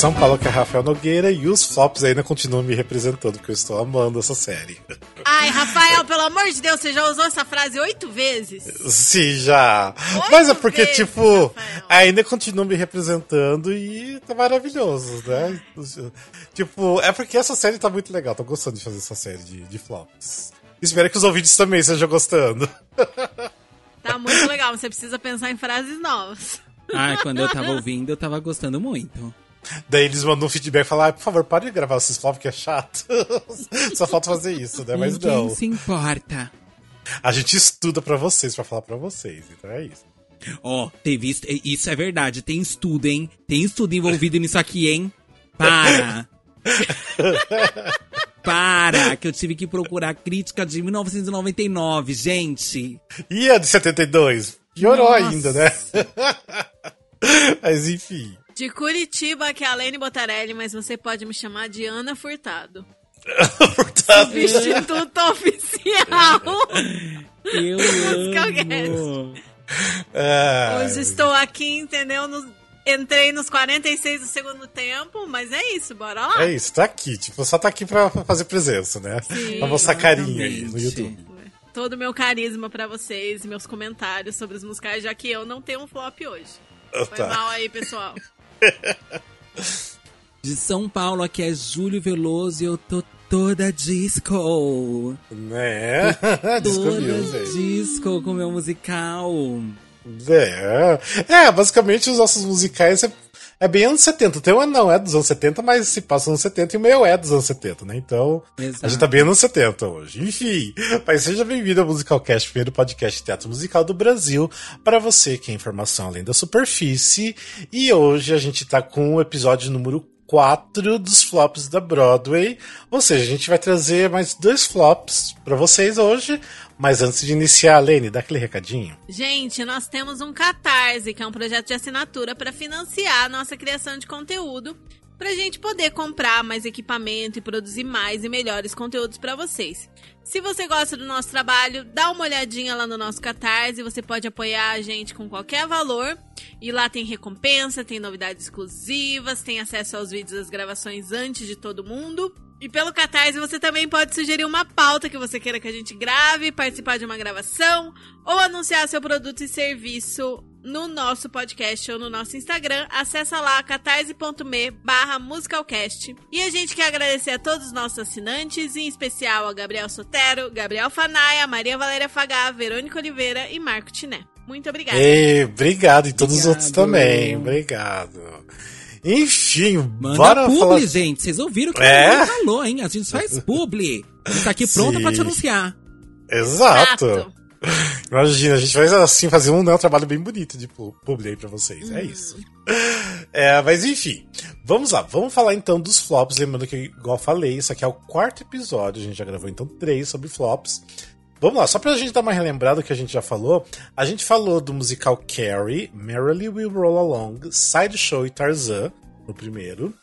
São Paulo, que é Rafael Nogueira, e os flops ainda continuam me representando, porque eu estou amando essa série. Ai, Rafael, pelo amor de Deus, você já usou essa frase oito vezes? Sim, já. Oito Mas é porque, vezes, tipo, Rafael. ainda continua me representando e tá maravilhoso, né? Tipo, é porque essa série tá muito legal, tô gostando de fazer essa série de, de flops. Espero que os ouvintes também estejam gostando. Tá muito legal, você precisa pensar em frases novas. Ah, quando eu tava ouvindo, eu tava gostando muito. Daí eles mandam um feedback e falam, ah, por favor, pare de gravar esses flops que é chato. Só falta fazer isso, né? Mas Ninguém não. se importa. A gente estuda pra vocês, pra falar pra vocês, então é isso. Ó, teve isso, isso é verdade, tem estudo, hein? Tem estudo envolvido nisso aqui, hein? Para! Para, que eu tive que procurar crítica de 1999, gente. E a de 72? Piorou Nossa. ainda, né? Mas enfim. De Curitiba, que é a Lene Botarelli, mas você pode me chamar de Ana Furtado. Portanto, Substituto oficial. Eu amo. é, Hoje estou aqui, entendeu? No- Entrei nos 46 do segundo tempo, mas é isso, bora lá. é isso, tá aqui. Tipo, só tá aqui pra fazer presença, né? Sim, pra mostrar carinho aí no. YouTube. Todo o meu carisma pra vocês, meus comentários sobre os musicais, já que eu não tenho um flop hoje. Ah, Foi Tá. mal aí, pessoal. De São Paulo, aqui é Júlio Veloso e eu tô toda disco. Né? Toda gente. disco com meu musical. É. é, basicamente os nossos musicais é, é bem anos 70. Tem um não é dos anos 70, mas se passa nos 70 e o meu é dos anos 70, né? Então, Exato. a gente tá bem anos 70 hoje. Enfim, mas seja bem-vindo ao Musicalcast, primeiro podcast de teatro musical do Brasil, para você que é informação além da superfície. E hoje a gente tá com o episódio número 4 dos flops da Broadway. Ou seja, a gente vai trazer mais dois flops para vocês hoje. Mas antes de iniciar, Lene, dá aquele recadinho. Gente, nós temos um Catarse, que é um projeto de assinatura para financiar a nossa criação de conteúdo, pra gente poder comprar mais equipamento e produzir mais e melhores conteúdos para vocês. Se você gosta do nosso trabalho, dá uma olhadinha lá no nosso Catarse, você pode apoiar a gente com qualquer valor. E lá tem recompensa, tem novidades exclusivas, tem acesso aos vídeos das gravações antes de todo mundo. E pelo Catarse você também pode sugerir uma pauta que você queira que a gente grave, participar de uma gravação ou anunciar seu produto e serviço no nosso podcast ou no nosso Instagram. Acessa lá catarse.me barra musicalcast. E a gente quer agradecer a todos os nossos assinantes, em especial a Gabriel Sotero, Gabriel Fanaia, Maria Valéria Fagá, Verônica Oliveira e Marco Tiné. Muito obrigada. Ei, obrigado. E todos os Obrigado. outros também. Obrigado. Enfim, Manda bora publi, falar. gente. Vocês ouviram o que É? o falou, hein? A gente faz publi. A gente tá aqui pronta pra te anunciar. Exato. Exato. Imagina, a gente vai assim fazer um, né, um trabalho bem bonito de pu- publi aí pra vocês. É isso. É, mas enfim, vamos lá. Vamos falar então dos flops. Lembrando que, igual eu falei, isso aqui é o quarto episódio. A gente já gravou então três sobre flops. Vamos lá, só pra gente dar uma relembrada que a gente já falou. A gente falou do musical Carrie, Merrily We Roll Along, Sideshow e Tarzan, no primeiro.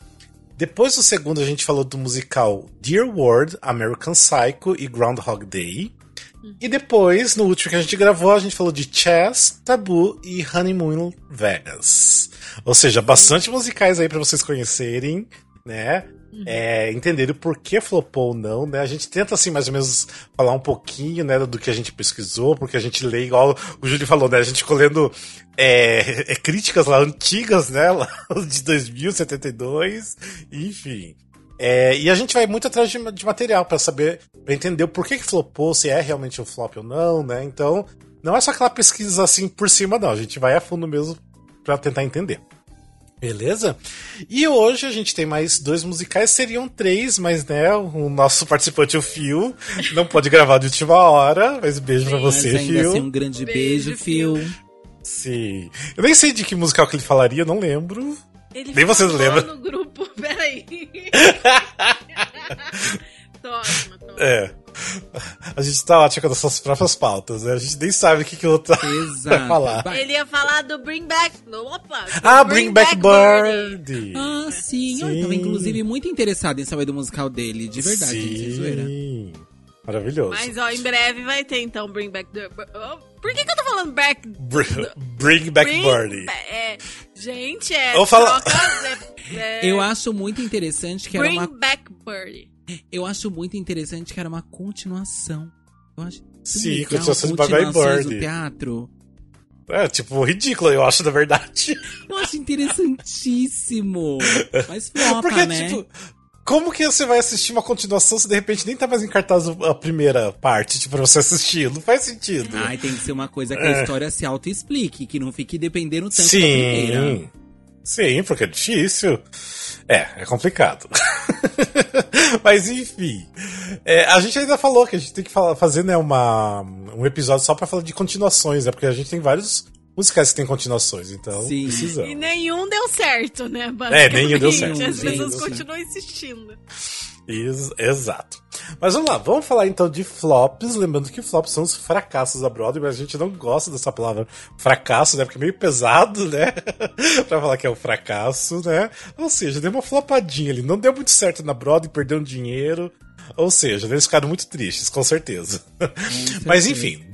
Depois do segundo, a gente falou do musical Dear World, American Psycho e Groundhog Day. E depois, no último que a gente gravou, a gente falou de Chess, Tabu e Honeymoon Vegas. Ou seja, bastante musicais aí pra vocês conhecerem, né? É, entenderem o porquê flopou ou não, né? A gente tenta, assim, mais ou menos falar um pouquinho, né, do que a gente pesquisou, porque a gente lê, igual o Júlio falou, né? A gente ficou lendo é, é, críticas lá antigas, né? Lá de 2000, 72, enfim. É, e a gente vai muito atrás de, de material pra saber, pra entender o porquê que flopou, se é realmente um flop ou não, né? Então, não é só aquela pesquisa assim por cima, não. A gente vai a fundo mesmo pra tentar entender. Beleza? E hoje a gente tem mais dois musicais, seriam três, mas né, o nosso participante, o Phil, não pode gravar de última hora, mas beijo pra Sim. você, Mas ainda Phil. assim, um grande Beijo, beijo, Phil. Sim. Eu nem sei de que musical que ele falaria, não lembro. Ele Nem você falou lembra. no grupo, peraí. tô ótima, tô ótima. É. A gente tá ótimo com as nossas próprias pautas, né? A gente nem sabe o que, que o outro vai Exato. falar. Vai. Ele ia falar do Bring Back. Opa! Ah, Bring, Back, Birdie. Ah, sim. Eu Sim. tava, inclusive, muito interessado em saber do musical dele. De verdade, gente, sem zoeira. Sim. Maravilhoso. Mas, ó, em breve vai ter, então, Bring Back the... Oh, por que que eu tô falando Back... Br- Bring Back Bring Birdie. Ba- É, gente, é... Vou falar- troca- É, Eu acho muito interessante que era Bring uma. back Birdie. Eu acho muito interessante que era uma continuação. Eu acho Sim, legal continuação de Birdie. do teatro. É, tipo, ridículo, eu acho, na verdade. Eu acho interessantíssimo. Mas flopa, Porque, né? tipo, como que você vai assistir uma continuação se de repente nem tá mais em cartaz a primeira parte, tipo, pra você assistir? Não faz sentido. Ai, tem que ser uma coisa que É. a história se auto-explique, que não fique dependendo tanto da primeira. Sim. Sim, porque é difícil. É, é complicado. Mas enfim. É, a gente ainda falou que a gente tem que falar- fazer né, uma, um episódio só pra falar de continuações, né? Porque a gente tem vários musicais que tem continuações, então Sim. precisamos. E nenhum deu certo, né? É, nenhum deu certo. As Nenhum pessoas certo. continuam insistindo. Ex- exato. Mas vamos lá, vamos falar então de flops. Lembrando que flops são os fracassos da Broadway, mas a gente não gosta dessa palavra fracasso, né? Porque é meio pesado, né? pra falar que é um fracasso, né? Ou seja, deu uma flopadinha ali. Não deu muito certo na Broadway, perdeu um dinheiro. Ou seja, eles ficaram muito tristes, com certeza. mas enfim,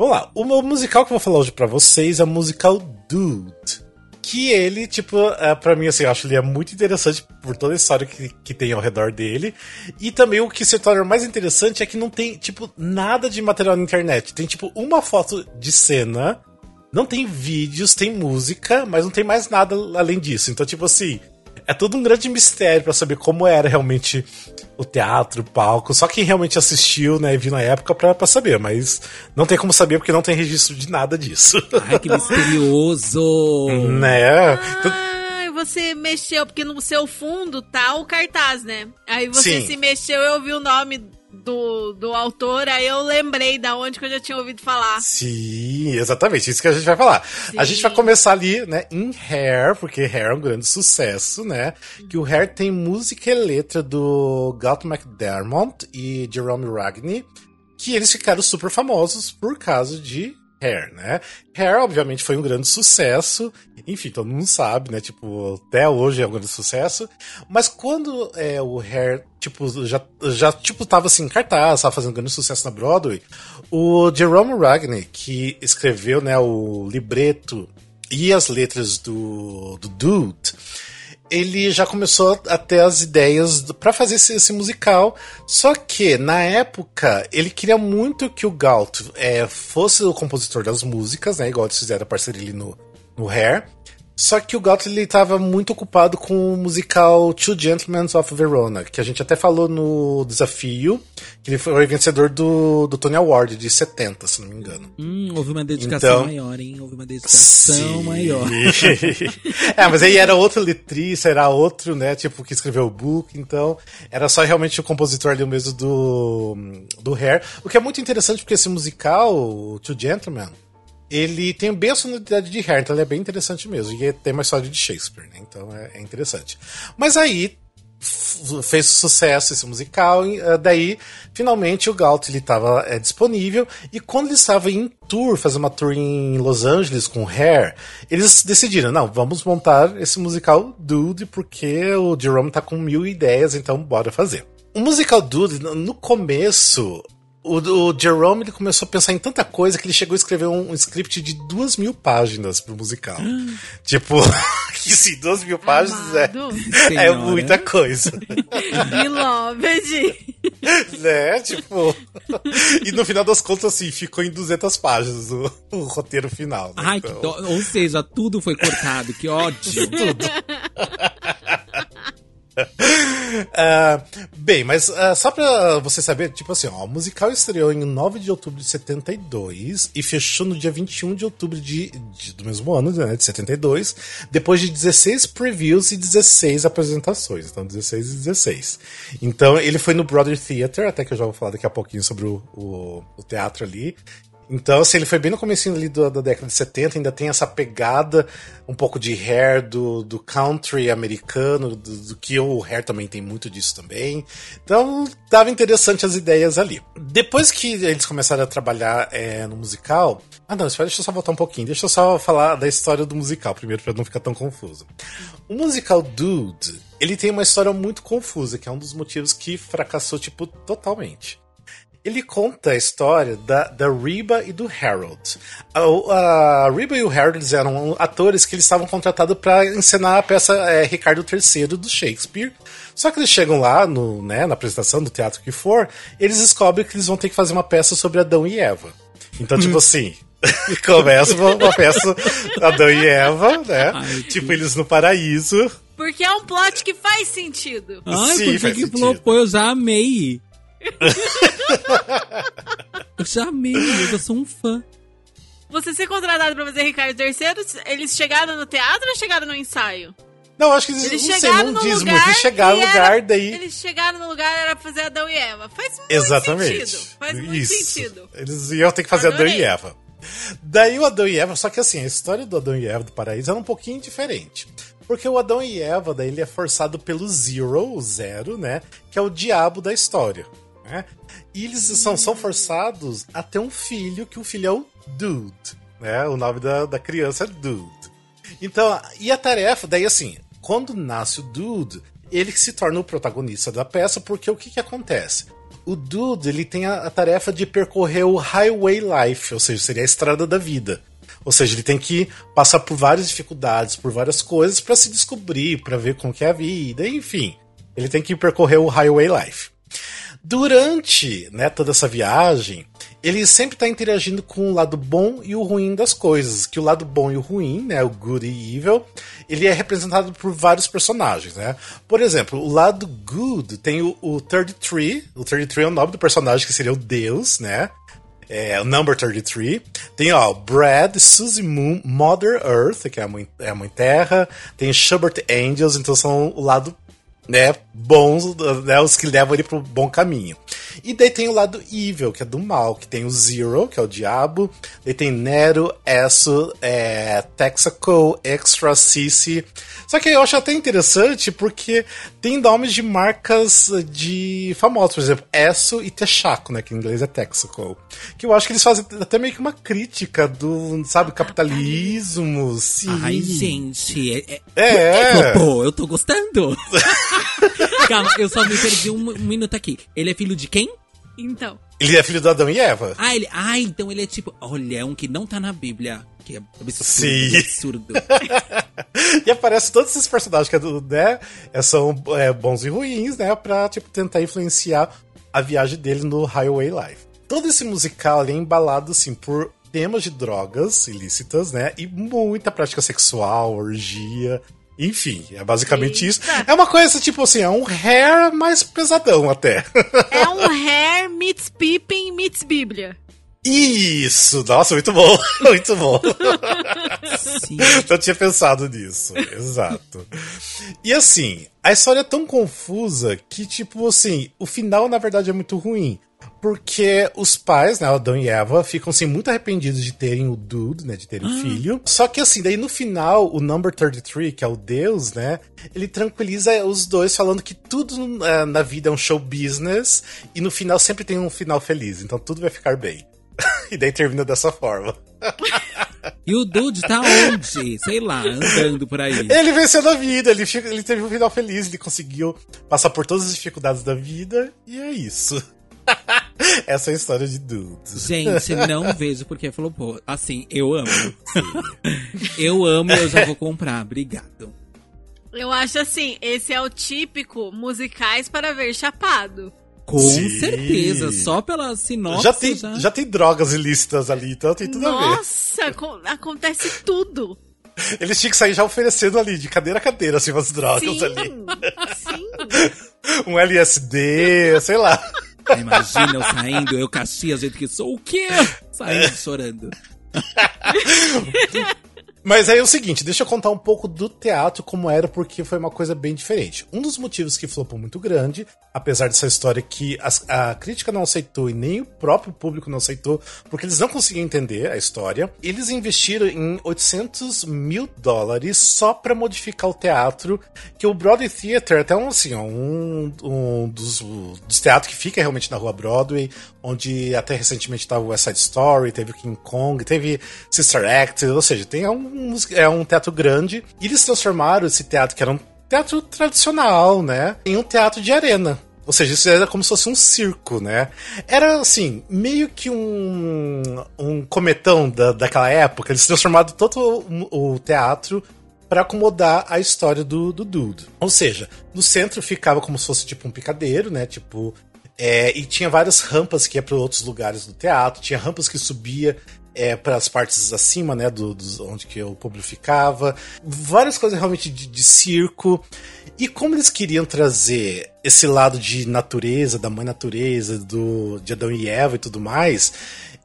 vamos lá. O meu musical que eu vou falar hoje pra vocês é o musical Dude. Que ele, tipo, é, pra mim, assim, eu acho ele é muito interessante por toda a história que, que tem ao redor dele. E também o que se torna mais interessante é que não tem, tipo, nada de material na internet. Tem, tipo, uma foto de cena, não tem vídeos, tem música, mas não tem mais nada além disso. Então, tipo assim, é todo um grande mistério pra saber como era realmente o teatro, o palco. Só quem realmente assistiu, né, e viu na época pra, pra saber, mas não tem como saber porque não tem registro de nada disso. Ai, que misterioso! né? Ai, você mexeu, porque no seu fundo tá o cartaz, né? Aí você Sim. se mexeu, eu vi o nome do, do autor, aí eu lembrei da onde que eu já tinha ouvido falar. Sim, exatamente, isso que a gente vai falar. A Sim. gente vai começar ali, né, em Hair, porque Hair é um grande sucesso, né? Que o Hair tem música e letra do Galt McDermott e Jerome Ragney, que eles ficaram super famosos por causa de Hair, né? Hair, obviamente, foi um grande sucesso. Enfim, todo mundo sabe, né? Tipo, até hoje é um grande sucesso. Mas quando é, o Hair, tipo, já, já tipo, tava assim, em cartaz, tava fazendo grande sucesso na Broadway, o Jerome Ragney, que escreveu, né, o libreto e as letras do, do Dude, ele já começou a ter as ideias para fazer esse, esse musical. Só que, na época, ele queria muito que o Galt é, fosse o compositor das músicas, né? Igual eles fizeram a parceria ali no, no Hair. Só que o Galt ele estava muito ocupado com o musical Two Gentlemen of Verona, que a gente até falou no desafio, que ele foi vencedor do, do Tony Award de 70, se não me engano. Hum, houve uma dedicação Então- maior, hein? Houve uma dedicação Sim. maior. é, mas aí era outro letrista, era outro, né, tipo, que escreveu o book, então era só realmente o compositor ali mesmo do, do Hair. O que é muito interessante porque esse musical, Two Gentlemen, ele tem bem a sonoridade de Hair, então ele é bem interessante mesmo. E tem uma história de Shakespeare, né, então é, é interessante. Mas aí fez sucesso esse musical, eh, daí finalmente o Galt ele estava disponível e quando ele estava em tour, fazendo uma tour em Los Angeles com Hair, eles decidiram, não, vamos montar esse musical Dude porque o Jerome tá com mil ideias, então bora fazer. O musical Dude, no começo, o, o Jerome ele começou a pensar em tanta coisa que ele chegou a escrever um, um script de duas mil páginas pro musical. tipo, que sim, duas mil páginas é, é muita coisa. Beloved. né? Tipo. e no final das contas, assim, ficou em 200 páginas o, o roteiro final. Né? Ai, que Então, dó. Ou seja, tudo foi cortado, que ódio. Ah, bem, mas ah, só pra você saber, tipo assim, ó, o musical estreou em 9 de outubro de 72 e fechou no dia 21 de outubro de, de- do mesmo ano, né, de 72, depois de 16 previews e 16 apresentações, então 16 e 16. Então ele foi no Broadway Theatre, até que eu já vou falar daqui a pouquinho sobre o, o, o teatro ali. Então, assim, ele foi bem no comecinho ali do- da década de 70, ainda tem essa pegada um pouco de hair do, do country americano, do, do que o hair também tem muito disso também. Então, tava interessante as ideias ali. Depois que eles começaram a trabalhar é, no musical. Ah, não, espera, deixa eu só voltar um pouquinho. Deixa eu só falar da história do musical primeiro, pra não ficar tão confuso. O musical Dude, ele tem uma história muito confusa, que é um dos motivos que fracassou, tipo, totalmente. Ele conta a história da, da Reba e do Harold. A, a Reba e o Harold eram atores que eles estavam contratados para encenar a peça é, Ricardo III do Shakespeare. Só que eles chegam lá no, né, na apresentação do teatro que for, eles descobrem que eles vão ter que fazer uma peça sobre Adão e Eva. Então, tipo assim, começa uma, uma peça Adão e Eva, né? Ai, tipo, eles no paraíso. Porque é um plot que faz sentido. Ai, Sim, por que faz que sentido. flopou? Eu já amei. Eu já amei, eu sou um fã. Você ser contratado pra fazer Ricardo III, eles chegaram no teatro ou chegaram no ensaio? Não, acho que eles, Eles não sei, chegaram não no diz lugar. muito. Eles chegaram no lugar, era- daí. Eles chegaram no lugar era pra fazer Adão e Eva. Faz muito Exatamente. sentido. Faz muito Isso. sentido. Eles iam ter que fazer Adão Adorei. e Eva. Daí o Adão e Eva, só que assim, a história do Adão e Eva do paraíso era um pouquinho diferente. Porque o Adão e Eva, daí ele é forçado pelo Zero, o Zero, né? Que é o diabo da história. Né? E eles são, são forçados a ter um filho, que o filho é o Dude. Né? O nome da, da criança é Dude. Então, e a tarefa, daí assim, quando nasce o Dude, ele se torna o protagonista da peça, porque o que, que acontece? O Dude, ele tem a, a tarefa de percorrer o Highway Life, ou seja, seria a estrada da vida. Ou seja, ele tem que passar por várias dificuldades, por várias coisas para se descobrir, para ver como que é a vida, enfim. Ele tem que percorrer o Highway Life. Durante né, toda essa viagem, ele sempre está interagindo com o lado bom e o ruim das coisas. Que o lado bom e o ruim, né, o good e evil, ele é representado por vários personagens, né? Por exemplo, o lado good tem o, o 33. O 33 é o nome do personagem que seria o Deus, né? É, o Number 33. Tem, ó, Brad, Suzy Moon, Mother Earth, que é a mãe, é a mãe terra. Tem Schubert Angels, então são o lado né, bons, né, os que levam ele pro bom caminho. E daí tem o lado evil, que é do mal, que tem o Zero, que é o diabo, daí tem Nero, Esso, é, Texaco, Extra, Sissi. Só que eu acho até interessante porque tem nomes de marcas de famosos, por exemplo, Esso e Texaco, né, que em inglês é Texaco. Que eu acho que eles fazem até meio que uma crítica do, sabe, capitalismo, sim. Ai, gente. É, é, É. Flopou, eu tô gostando. Calma, eu só me perdi um, um minuto aqui. Ele é filho de quem? Então. Ele é filho do Adão e Eva. Ah, ele. Ah, então ele é tipo. Olha, é um que não tá na Bíblia. Que é absurdo. Sim. Absurdo. E aparece todos esses personagens que é do- né, é, são é, bons e ruins, né? Pra tipo, tentar influenciar a viagem dele no Highway Life. Todo esse musical é embalado assim por temas de drogas ilícitas, né? E muita prática sexual, orgia. Enfim, é basicamente isso. É uma coisa tipo assim, é um hair mais pesadão até. É um hair meets Pippin meets Bíblia. Isso! Nossa, muito bom! Muito bom! Sim. Eu tinha pensado nisso, exato. E assim, a história é tão confusa que, tipo assim, o final na verdade é muito ruim. Porque os pais, né, Adão e Eva, ficam assim, muito arrependidos de terem o Dude, né, de terem o filho. Só que assim, daí no final, o Number 33, que é o Deus, né, ele tranquiliza os dois falando que tudo eh, na vida é um show business e no final sempre tem um final feliz, então tudo vai ficar bem. e daí termina dessa forma. E o Dude tá onde? Sei lá, andando por aí. Ele venceu na vida, ele, ele teve um final feliz, ele conseguiu passar por todas as dificuldades da vida, e é isso. Essa é a história de Dudes. Gente, não vejo porque falou, pô, assim, eu amo. eu amo e eu já vou comprar. Obrigado. Eu acho assim, esse é o típico musicais para ver chapado. Com Sim. certeza, só pela sinopse Já tem, já tem drogas ilícitas ali, então tem tudo a ver. Nossa, acon- acontece tudo. Eles tinham que sair já oferecendo ali, de cadeira a cadeira, assim, umas drogas Sim, ali. sim. Um LSD, sei lá. Imagina eu saindo, eu Caxias, jeito que sou, o quê? Saindo chorando. Mas aí é o seguinte, deixa eu contar um pouco do teatro como era, porque foi uma coisa bem diferente. Um dos motivos que flopou muito grande, apesar dessa história que as- a, crítica não aceitou e nem o próprio público não aceitou, porque eles não conseguiam entender a história, eles investiram em 800 mil dólares só pra modificar o teatro, que o Broadway Theater até um, assim, um, um dos, dos teatros que fica realmente na rua Broadway, onde até recentemente tava o West Side Story, teve o King Kong, teve Sister Act, ou seja, tem um, mus- é um teatro grande. E eles transformaram esse teatro, que era um teatro tradicional, né, em um teatro de arena. Ou seja, isso era como se fosse um circo, né? Era assim, meio que um, um cometão da, daquela época. Eles transformaram todo o, o teatro para acomodar a história do, do Dude. Ou seja, no centro ficava como se fosse tipo um picadeiro, né? Tipo. É, e tinha várias rampas que ia para outros lugares do teatro, tinha rampas que subia é, para as partes acima, né, do, do, onde que o público ficava, várias coisas realmente de, de, circo. E como eles queriam trazer esse lado de natureza, da mãe natureza, do de Adão e Eva e tudo mais,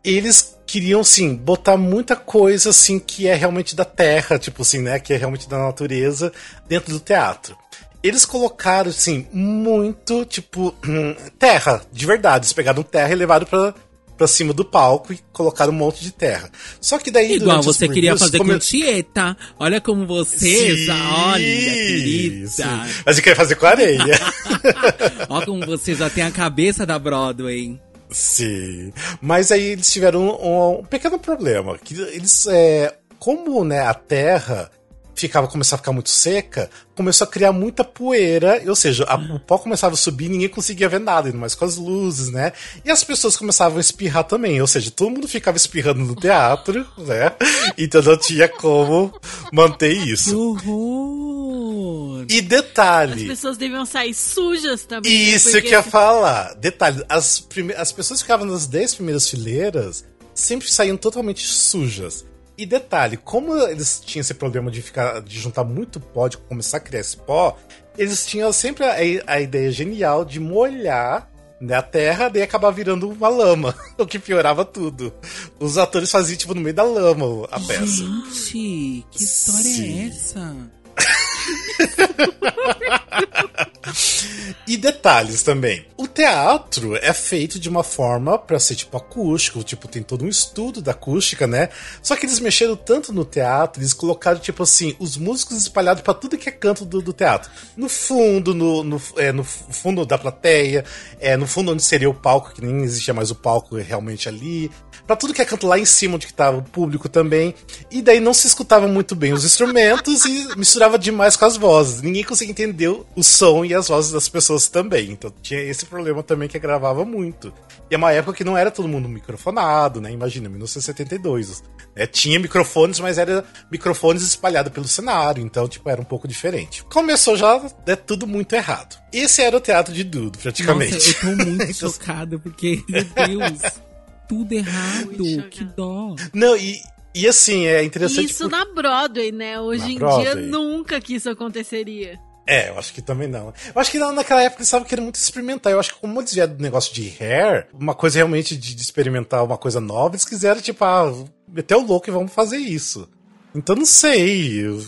eles queriam sim botar muita coisa assim que é realmente da terra, tipo assim, né, que é realmente da natureza dentro do teatro eles colocaram, assim, muito, tipo, terra, de verdade. Eles pegaram terra e levaram pra, pra cima do palco e colocaram um monte de terra. Só que daí. Igual você queria fazer come... com Tieta. Olha como você. Sim, olha, querida. Sim. Mas eu queria fazer com areia. olha como você já tem a cabeça da Broadway. Sim. Mas aí eles tiveram um, um pequeno problema. Que eles. É, como né, a terra ficava começava a ficar muito seca, começou a criar muita poeira, ou seja, a, o pó começava a subir e ninguém conseguia ver nada, ainda mais com as luzes, né? E as pessoas começavam a espirrar também, ou seja, todo mundo ficava espirrando no teatro, né? Então não tinha como manter isso. Uhul. E detalhe. As pessoas deviam sair sujas também. Né? Isso porque... que eu ia falar. Detalhe, as, prime... as pessoas que ficavam nas 10 primeiras fileiras sempre saíam totalmente sujas. E detalhe, como eles tinham esse problema de ficar de juntar muito pó, de começar a criar esse pó, eles tinham sempre a, a ideia genial de molhar né, a terra, daí acabar virando uma lama, o que piorava tudo. Os atores faziam tipo no meio da lama a peça. Gente, que história é Sim. é essa? e detalhes também. O teatro é feito de uma forma para ser tipo acústico, tipo tem todo um estudo da acústica, né? Só que eles mexeram tanto no teatro, eles colocaram tipo assim os músicos espalhados para tudo que é canto do, do teatro. No fundo, no, no, é, no fundo da plateia, é, no fundo onde seria o palco, que nem existia mais o palco realmente ali para tudo que é canto lá em cima onde que tava o público também. E daí não se escutava muito bem os instrumentos e misturava demais com as vozes. Ninguém conseguia entender o som e as vozes das pessoas também. Então tinha esse problema também que gravava muito. E é uma época que não era todo mundo microfonado, né? Imagina, 1972. É, tinha microfones, mas era microfones espalhados pelo cenário, então, tipo, era um pouco diferente. Começou já é tudo muito errado. Esse era o teatro de Dudo, praticamente. Nossa, eu tô muito chocado, porque, meu Deus tudo errado. Que dó. Não, e, e assim, é interessante. Isso por... na Broadway, né? Hoje na em Broadway. dia nunca que isso aconteceria. É, eu acho que também não. Eu acho que naquela época eles estavam querendo muito experimentar. Eu acho que como eles vieram do negócio de hair, uma coisa realmente de, de experimentar uma coisa nova, eles quiseram, tipo, ah, meter o louco e vamos fazer isso. Então não sei. O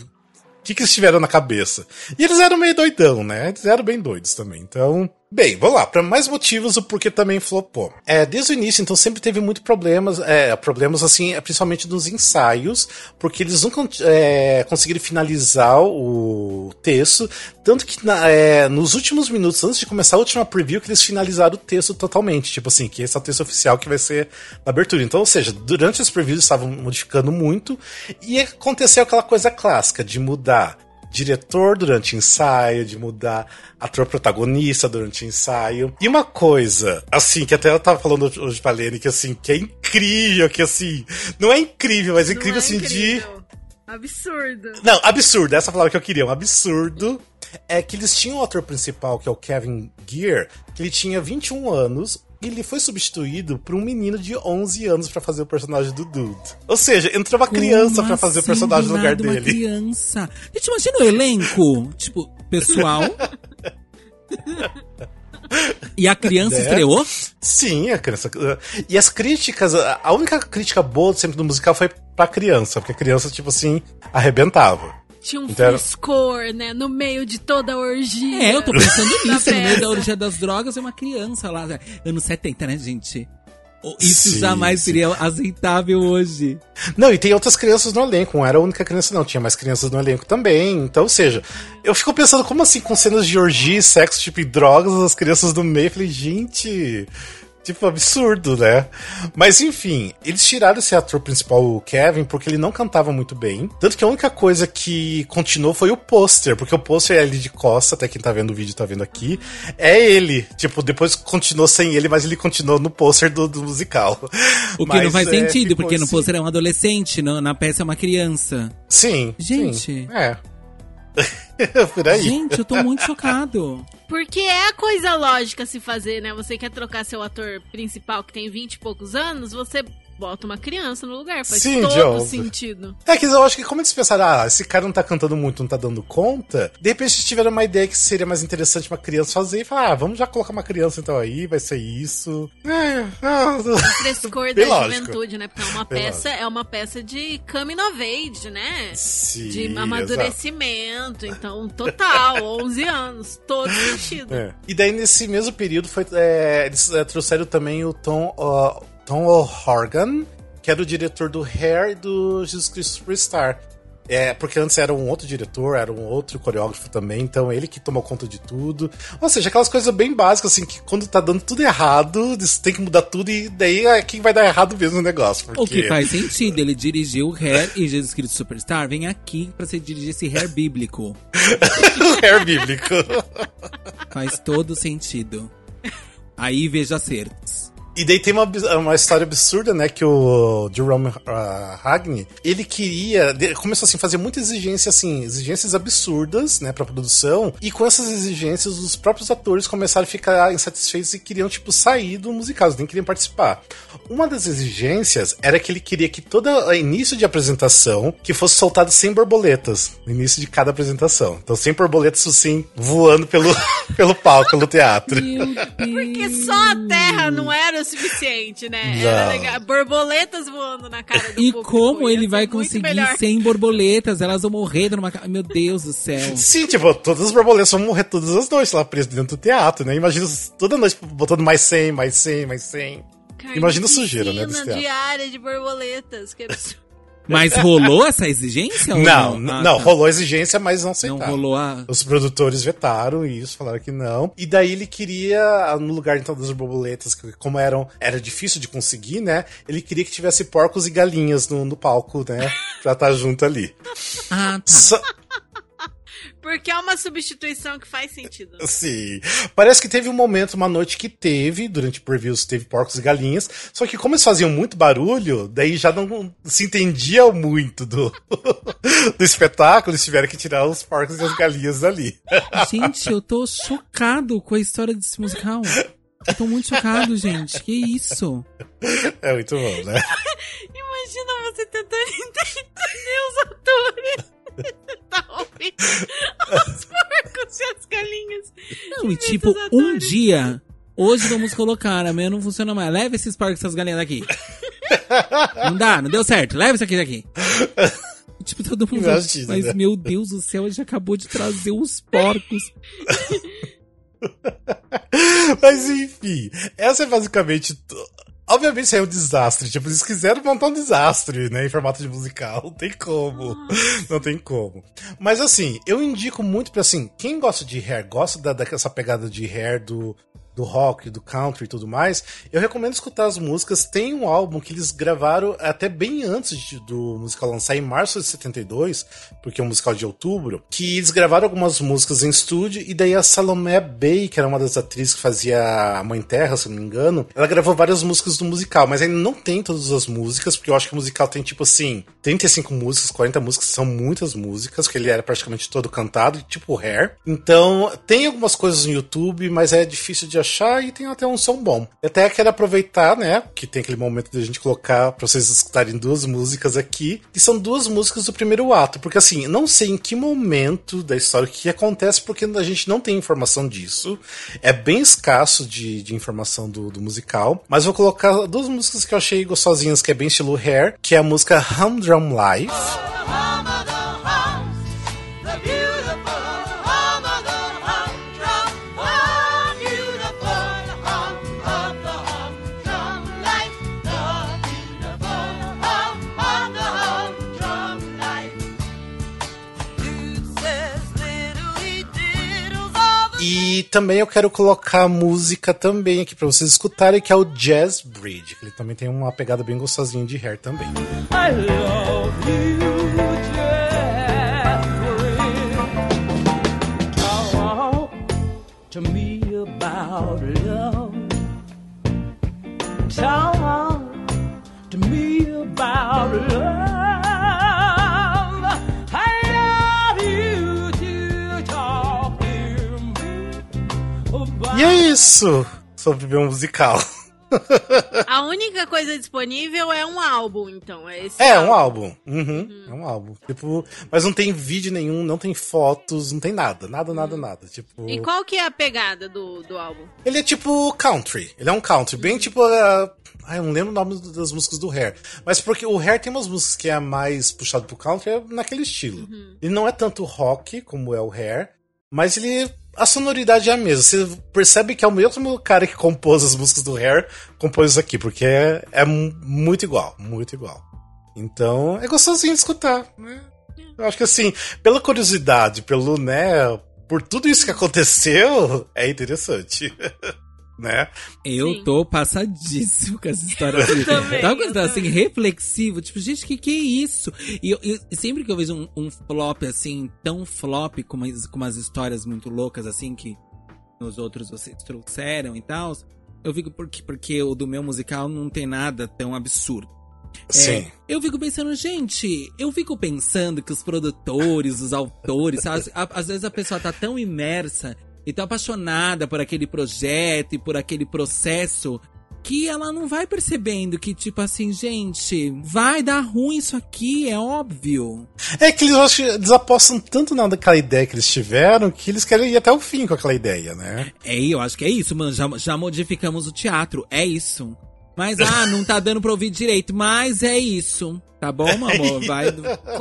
que, que eles tiveram na cabeça? E eles eram meio doidão, né? Eles eram bem doidos também. Então, Bem, vamos lá, para mais motivos o porquê também flopou. É, desde o início, então, sempre teve muito problemas, é, problemas assim, principalmente nos ensaios, porque eles nunca é, conseguiram finalizar o texto, tanto que na, é, nos últimos minutos, antes de começar a última preview, que eles finalizaram o texto totalmente, tipo assim, que esse é o texto oficial que vai ser na abertura. Então, ou seja, durante as previews estavam modificando muito, e aconteceu aquela coisa clássica de mudar diretor durante ensaio, de mudar ator protagonista durante ensaio. E uma coisa, assim, que até eu tava falando hoje pra Lene, que assim, que é incrível, que assim, não é incrível, mas é incrível é assim incrível. de. Absurdo. Não, absurdo, essa palavra que eu queria, um absurdo. É que eles tinham o ator principal, que é o Kevin Gear, que ele tinha 21 anos, ele foi substituído por um menino de 11 anos para fazer o personagem do Dude. Ou seja, entrou uma criança para fazer o assim, personagem no lugar dele. Uma criança. Gente, imagina o elenco. Tipo, pessoal. E a criança é. estreou? Sim, a criança. E as críticas, a única crítica boa sempre do musical foi pra criança, porque a criança, tipo assim, arrebentava. Tinha um então, score, né? No meio de toda a orgia. É, eu tô pensando nisso. no meio da orgia das drogas é uma criança lá. Anos 70, né, gente? Isso sim, jamais sim. seria aceitável hoje. Não, e tem outras crianças no elenco. Não era a única criança, não. Tinha mais crianças no elenco também. Então, ou seja, eu fico pensando como assim, com cenas de orgia, sexo, tipo, e drogas, as crianças do meio. Eu falei, gente. Tipo, absurdo, né? Mas enfim, eles tiraram esse ator principal, o Kevin, porque ele não cantava muito bem. Tanto que a única coisa que continuou foi o pôster, porque o pôster é ele de costa, até quem tá vendo o vídeo tá vendo aqui. É ele. Tipo, depois continuou sem ele, mas ele continuou no pôster do, do, musical. O que mas, não faz é, sentido, porque assim. no pôster é um adolescente, no, na peça é uma criança. Sim. Gente. Sim, é. Por aí. Gente, eu tô muito chocado. Porque é a coisa lógica se fazer, né? Você quer trocar seu ator principal que tem 20 e poucos anos, você bota uma criança no lugar. Faz Sim, todo Joe. sentido. É que eu acho que como eles pensaram, ah, esse cara não tá cantando muito, não tá dando conta, de repente eles tiveram uma ideia que seria mais interessante uma criança fazer e falar, ah, vamos já colocar uma criança então aí, vai ser isso. É, ah, Frescor da lógico. juventude, né? Porque é uma Bem peça, é uma peça de coming of age, né? Sim, De exato. amadurecimento, então total, 11 anos, todo sentido. É. E daí, nesse mesmo período, foi, é, eles é, trouxeram também o Tom, ó, Tom O'Horgan, que era o diretor do Hair e do Jesus Cristo Superstar. É, porque antes era um outro diretor, era um outro coreógrafo também, então ele que tomou conta de tudo. Ou seja, aquelas coisas bem básicas, assim, que quando tá dando tudo errado, eles têm que mudar tudo e daí é quem vai dar errado mesmo o negócio. Porque... O que faz sentido, ele dirigiu Hair e Jesus Cristo Superstar. Vem aqui pra você dirigir esse Hair bíblico. o Hair bíblico. Faz todo sentido. Aí veja acertos. E daí tem uma, uma história absurda, né? Que o Jerome uh, Hagney, ele queria. Começou assim, a fazer muita exigência, assim, exigências absurdas, né, pra produção. E com essas exigências, os próprios atores começaram a ficar insatisfeitos e queriam, tipo, sair do musical, eles nem queriam participar. Uma das exigências era que ele queria que todo o início de apresentação que fosse soltado sem borboletas. No início de cada apresentação. Então, sem borboletas, assim, voando pelo, pelo palco, pelo teatro. Porque só a Terra não era o suficiente, né? Era legal. Borboletas voando na cara do E público. como ele vai conseguir sem borboletas? Elas vão morrer numa. Meu Deus do céu. Sim, tipo, todas as borboletas vão morrer todas as noites lá presas dentro do teatro, né? Imagina toda noite botando mais 100, mais 100, mais 100. Imagina a sujeira, né, desse teatro. diária de borboletas. Que absurdo. Mas rolou essa exigência? ou Não, não, Ah, não, tá. rolou exigência, mas não Não aceitaram. rolou a. Os produtores vetaram isso, falaram que não. E daí ele queria, no lugar então das borboletas, que como eram, era difícil de conseguir, né? Ele queria que tivesse porcos e galinhas no, no palco, né? pra estar junto ali. Ah, tá. Só- Porque é uma substituição que faz sentido. Sim. Parece que teve um momento, uma noite que teve, durante previews, teve porcos e galinhas. Só que como eles faziam muito barulho, daí já não se entendia muito do, do espetáculo. Eles tiveram que tirar os porcos e as galinhas dali. Gente, eu tô chocado com a história desse musical. Eu tô muito chocado, gente. Que isso? É muito bom, né? Imagina você tentando entender os atores. Tá ouvindo os porcos e as galinhas. Não, e tipo, um dia. Hoje vamos colocar, amanhã não funciona mais. Leva esses porcos e essas galinhas daqui. Não dá, não deu certo. Leva isso aqui daqui. Tipo, todo mundo. Imagina, Mas, né? meu Deus do céu, a gente acabou de trazer os porcos. Mas enfim, essa é basicamente. Obviamente isso aí é um desastre. Tipo, eles quiseram montar um desastre, né? Em formato de musical. Não tem como. Não tem como. Mas assim, eu indico muito pra assim, quem gosta de hair, gosta da, dessa pegada de hair do, do rock, do country e tudo mais, eu recomendo escutar as músicas. Tem um álbum que eles gravaram até bem antes de- do musical lançar, em março de 72, porque é um musical de outubro, que eles gravaram algumas músicas em estúdio, e daí a Salomé Bay, que era uma das atrizes que fazia a Mãe Terra, se não me engano, ela gravou várias músicas do musical, mas ainda não tem todas as músicas, porque eu acho que o musical tem tipo assim, 35 músicas, 40 músicas, são muitas músicas, porque ele era praticamente todo cantado, tipo hair. Então, tem algumas coisas no YouTube, mas é difícil de achar e tem até um som bom. Eu até quero aproveitar, né, que tem aquele momento de a gente colocar pra vocês escutarem duas músicas aqui, que são duas músicas do primeiro ato, porque assim, não sei em que momento da história que acontece, porque a gente não tem informação disso. É bem escasso de, de informação do, do musical, mas vou colocar duas músicas que eu achei gostosinhas, que é bem estilo hair, que é a música Humdrum Life. E também eu quero colocar música também aqui pra vocês escutarem, que é o Jazz Bridge, que ele também tem uma pegada bem gostosinha de hair também. I love you. Talk to me about love. Talk to me about love. E é isso sobre o musical. A única coisa disponível é um álbum, então. É, esse É, um álbum. Uhum, É um álbum. Tipo, mas não tem vídeo nenhum, não tem fotos, não tem nada. Nada, nada, nada. Tipo. E qual que é a pegada do, do álbum? Ele é tipo country. Ele é um country, bem tipo. Uh... Ai, eu não lembro o nome das músicas do Hair. Mas porque o Hair tem umas músicas que é mais puxado pro country, é naquele estilo. Ele não é tanto rock como é o Hair, mas ele. A sonoridade é a mesma. Você percebe que é o mesmo cara que compôs as músicas do Hair, compôs isso aqui, porque é, é mu- muito igual, muito igual. Então, é gostosinho de escutar, né? Eu acho que assim, pela curiosidade, pelo, né, por tudo isso que aconteceu, é interessante. né? Eu Sim. tô passadíssimo com essa história. Assim, também, Tava eu essa assim, também. reflexivo. Tipo, gente, que que é isso? E, eu- e sempre que eu vejo um, um flop assim, tão flop, com umas, com umas histórias muito loucas, assim, que nos outros vocês trouxeram e tal, eu fico porque, porque o do meu musical não tem nada tão absurdo. É, Sim. eu fico pensando, gente, eu fico pensando que os produtores, os autores, sabe, às vezes a pessoa tá tão imersa e tão apaixonada por aquele projeto e por aquele processo que ela não vai percebendo que, tipo assim, gente, vai dar ruim isso aqui, é óbvio. É que eles, acho eles apostam tanto naquela ideia que eles tiveram que eles querem ir até o fim com aquela ideia, né? É, eu acho que é isso, mano. Já, já modificamos o teatro, é isso. Mas, ah, não tá dando pra ouvir direito, mas é isso. Tá bom, meu amor? Vai.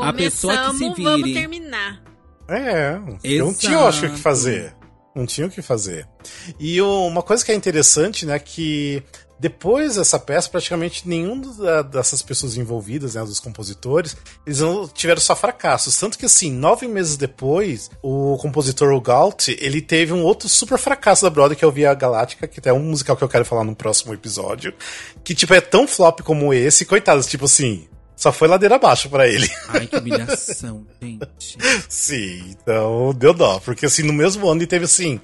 A pessoa que se Começamos, vamos vire. terminar. É, não tinha, eu acho, o que Exato. fazer. Não tinha o que fazer. E uma coisa que é interessante, né, que depois dessa peça, praticamente nenhum dessas pessoas envolvidas, né, dos compositores, eles não tiveram só fracassos. Tanto que, assim, nove meses depois, o compositor, Galt, ele teve um outro super fracasso da Broadway, que é o Via Galáctica, que é um musical que eu quero falar no próximo episódio, que, tipo, é tão flop como esse, coitados, tipo assim, só foi ladeira abaixo pra ele. Ai, que humilhação, gente. Sim, então deu dó, porque assim, no mesmo ano ele teve assim,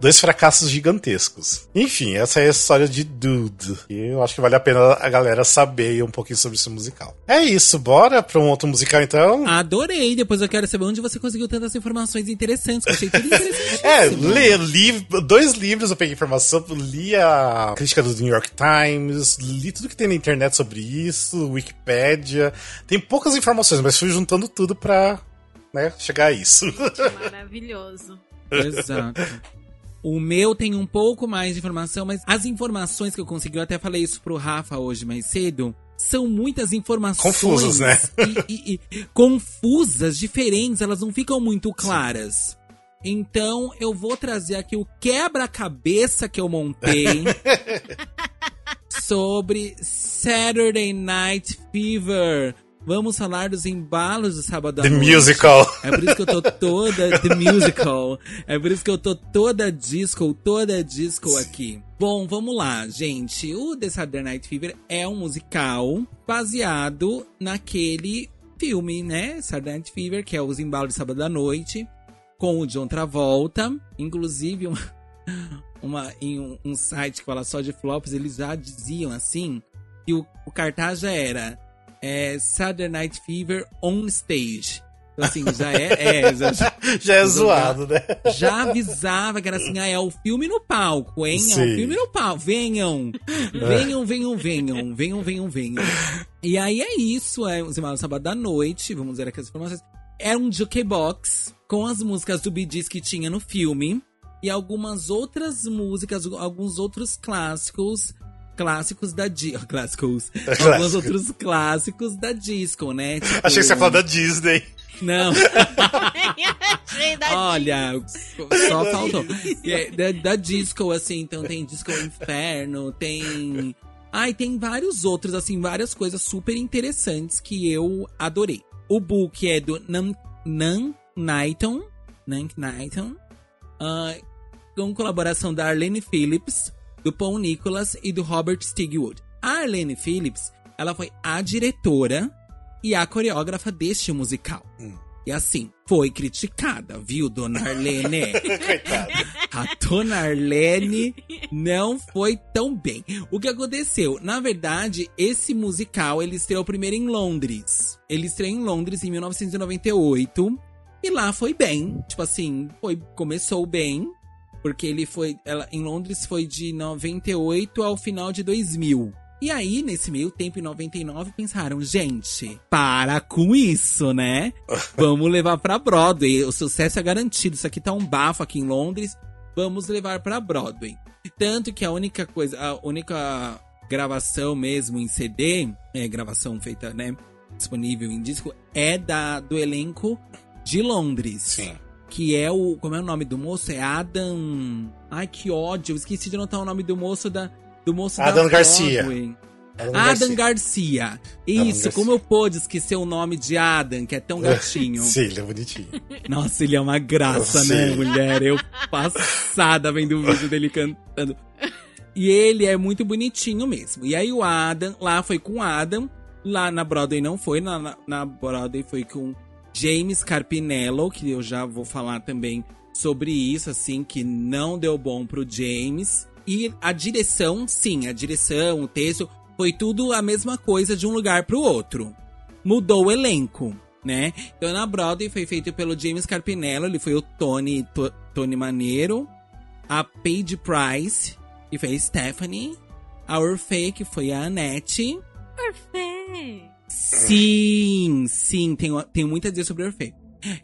dois fracassos gigantescos. Enfim, essa é a história de Dude. E eu acho que vale a pena a galera saber um pouquinho sobre esse musical. É isso, bora pra um outro musical então? Adorei. Depois eu quero saber onde você conseguiu tantas informações interessantes, que eu achei tudo interessante. É, lê li, dois livros eu peguei informação, li a crítica do New York Times, li tudo que tem na internet sobre isso, Wikipedia. Tem poucas informações, mas fui juntando tudo pra né, chegar a isso. Maravilhoso. Exato. O meu tem um pouco mais de informação, mas as informações que eu consegui, eu até falei isso pro Rafa hoje mais cedo, são muitas informações. Confusas, né? E, e- e- confusas, diferentes, elas não ficam muito claras. Então eu vou trazer aqui o quebra-cabeça que eu montei sobre Saturday Night Fever. Vamos falar dos embalos do sábado à The. Musical. É por isso que eu tô toda The Musical. É por isso que eu tô toda disco, toda disco aqui. Bom, vamos lá, gente. O The Saturday Night Fever é um musical baseado naquele filme, né? Saturday Night Fever, que é Os Embalos de Sábado à Noite, com o John Travolta. Inclusive, uma, uma- em um, um site que fala só de flops, eles já diziam assim que o, o cartaz já era é, Saturday Night Fever on stage. Então, assim, já é. é, já, Já é zoado, né? já avisava que era assim, ah, é o filme no palco, hein? É o filme no palco. Venham! Venham, venham, venham. Venham, venham, venham. E aí é isso, é os Irmãos Sábado da Noite, vamos ver aqui as informações. Era um jukebox com as músicas do Gees que tinha no filme e algumas outras músicas, alguns outros clássicos clássicos da disco, clássicos, alguns outros clássicos da disco, né? Tipo, Achei que você ia falar da Disney. Não, Achei da Olha, só faltou. É Da, da disco, assim, então tem Disco Inferno, tem. Ai, tem vários outros, assim, várias coisas super interessantes que eu adorei. O book é do Nan, Nan Knighton. Nan Knighton. Ah, com colaboração da Arlene Phillips, do Paul Nicholas e do Robert Stigwood. A Arlene Phillips, ela foi a diretora e a coreógrafa deste musical. E assim, foi criticada, viu, dona Arlene? A dona Arlene não foi tão bem. O que aconteceu? Na verdade, esse musical, ele estreou primeiro em Londres. Ele estreou em Londres em 1998. E lá foi bem. Tipo assim, foi, começou bem. Porque ele foi. Ela, em Londres foi de 98 ao final de 2000. E aí, nesse meio tempo, em 99, pensaram, gente, para com isso, né? Vamos levar pra Broadway. O sucesso é garantido. Isso aqui tá um bafo aqui em Londres. Vamos levar pra Broadway. Tanto que a única coisa, a única gravação mesmo em CD, é gravação feita, né, disponível em disco, é da do elenco de Londres. Sim. Que é o. Como é o nome do moço? É Adam. Ai, que ódio. Eu esqueci de anotar o nome do moço da. Do moço Adam da Garcia. Broadway. Adam Adam Garcia. Garcia. Isso, Garcia. como eu pude esquecer o nome de Adam, que é tão gatinho. Sim, ele é bonitinho. Nossa, ele é uma graça, Sim. né, mulher? Eu passada vendo o vídeo dele cantando. E ele é muito bonitinho mesmo. E aí o Adam, lá foi com o Adam, lá na Broadway não foi, na- na Broadway foi com James Carpinello, que eu já vou falar também sobre isso, assim, que não deu bom pro James. E a direção, sim, a direção, o texto, foi tudo a mesma coisa de um lugar pro outro mudou o elenco, né? Então na Broadway foi feito pelo James Carpinello, ele foi o Tony, To- Tony Maneiro, a Paige Price, que foi a Stephanie, a Orfei, que foi a Annette. Perfeito. Sim, sim, tenho, tenho muito a dizer sobre Orfei.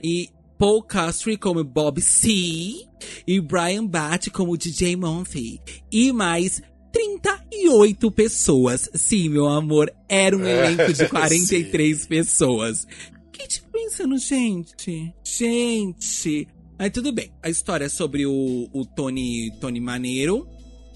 E Paul Castry como Bob C. E Brian Batt como DJ Monfy. E mais 38 pessoas. Sim, meu amor, era um elenco de 43 pessoas. Que tipo pensando, gente? Gente. Aí tudo bem. A história é sobre o, o Tony, Tony Maneiro.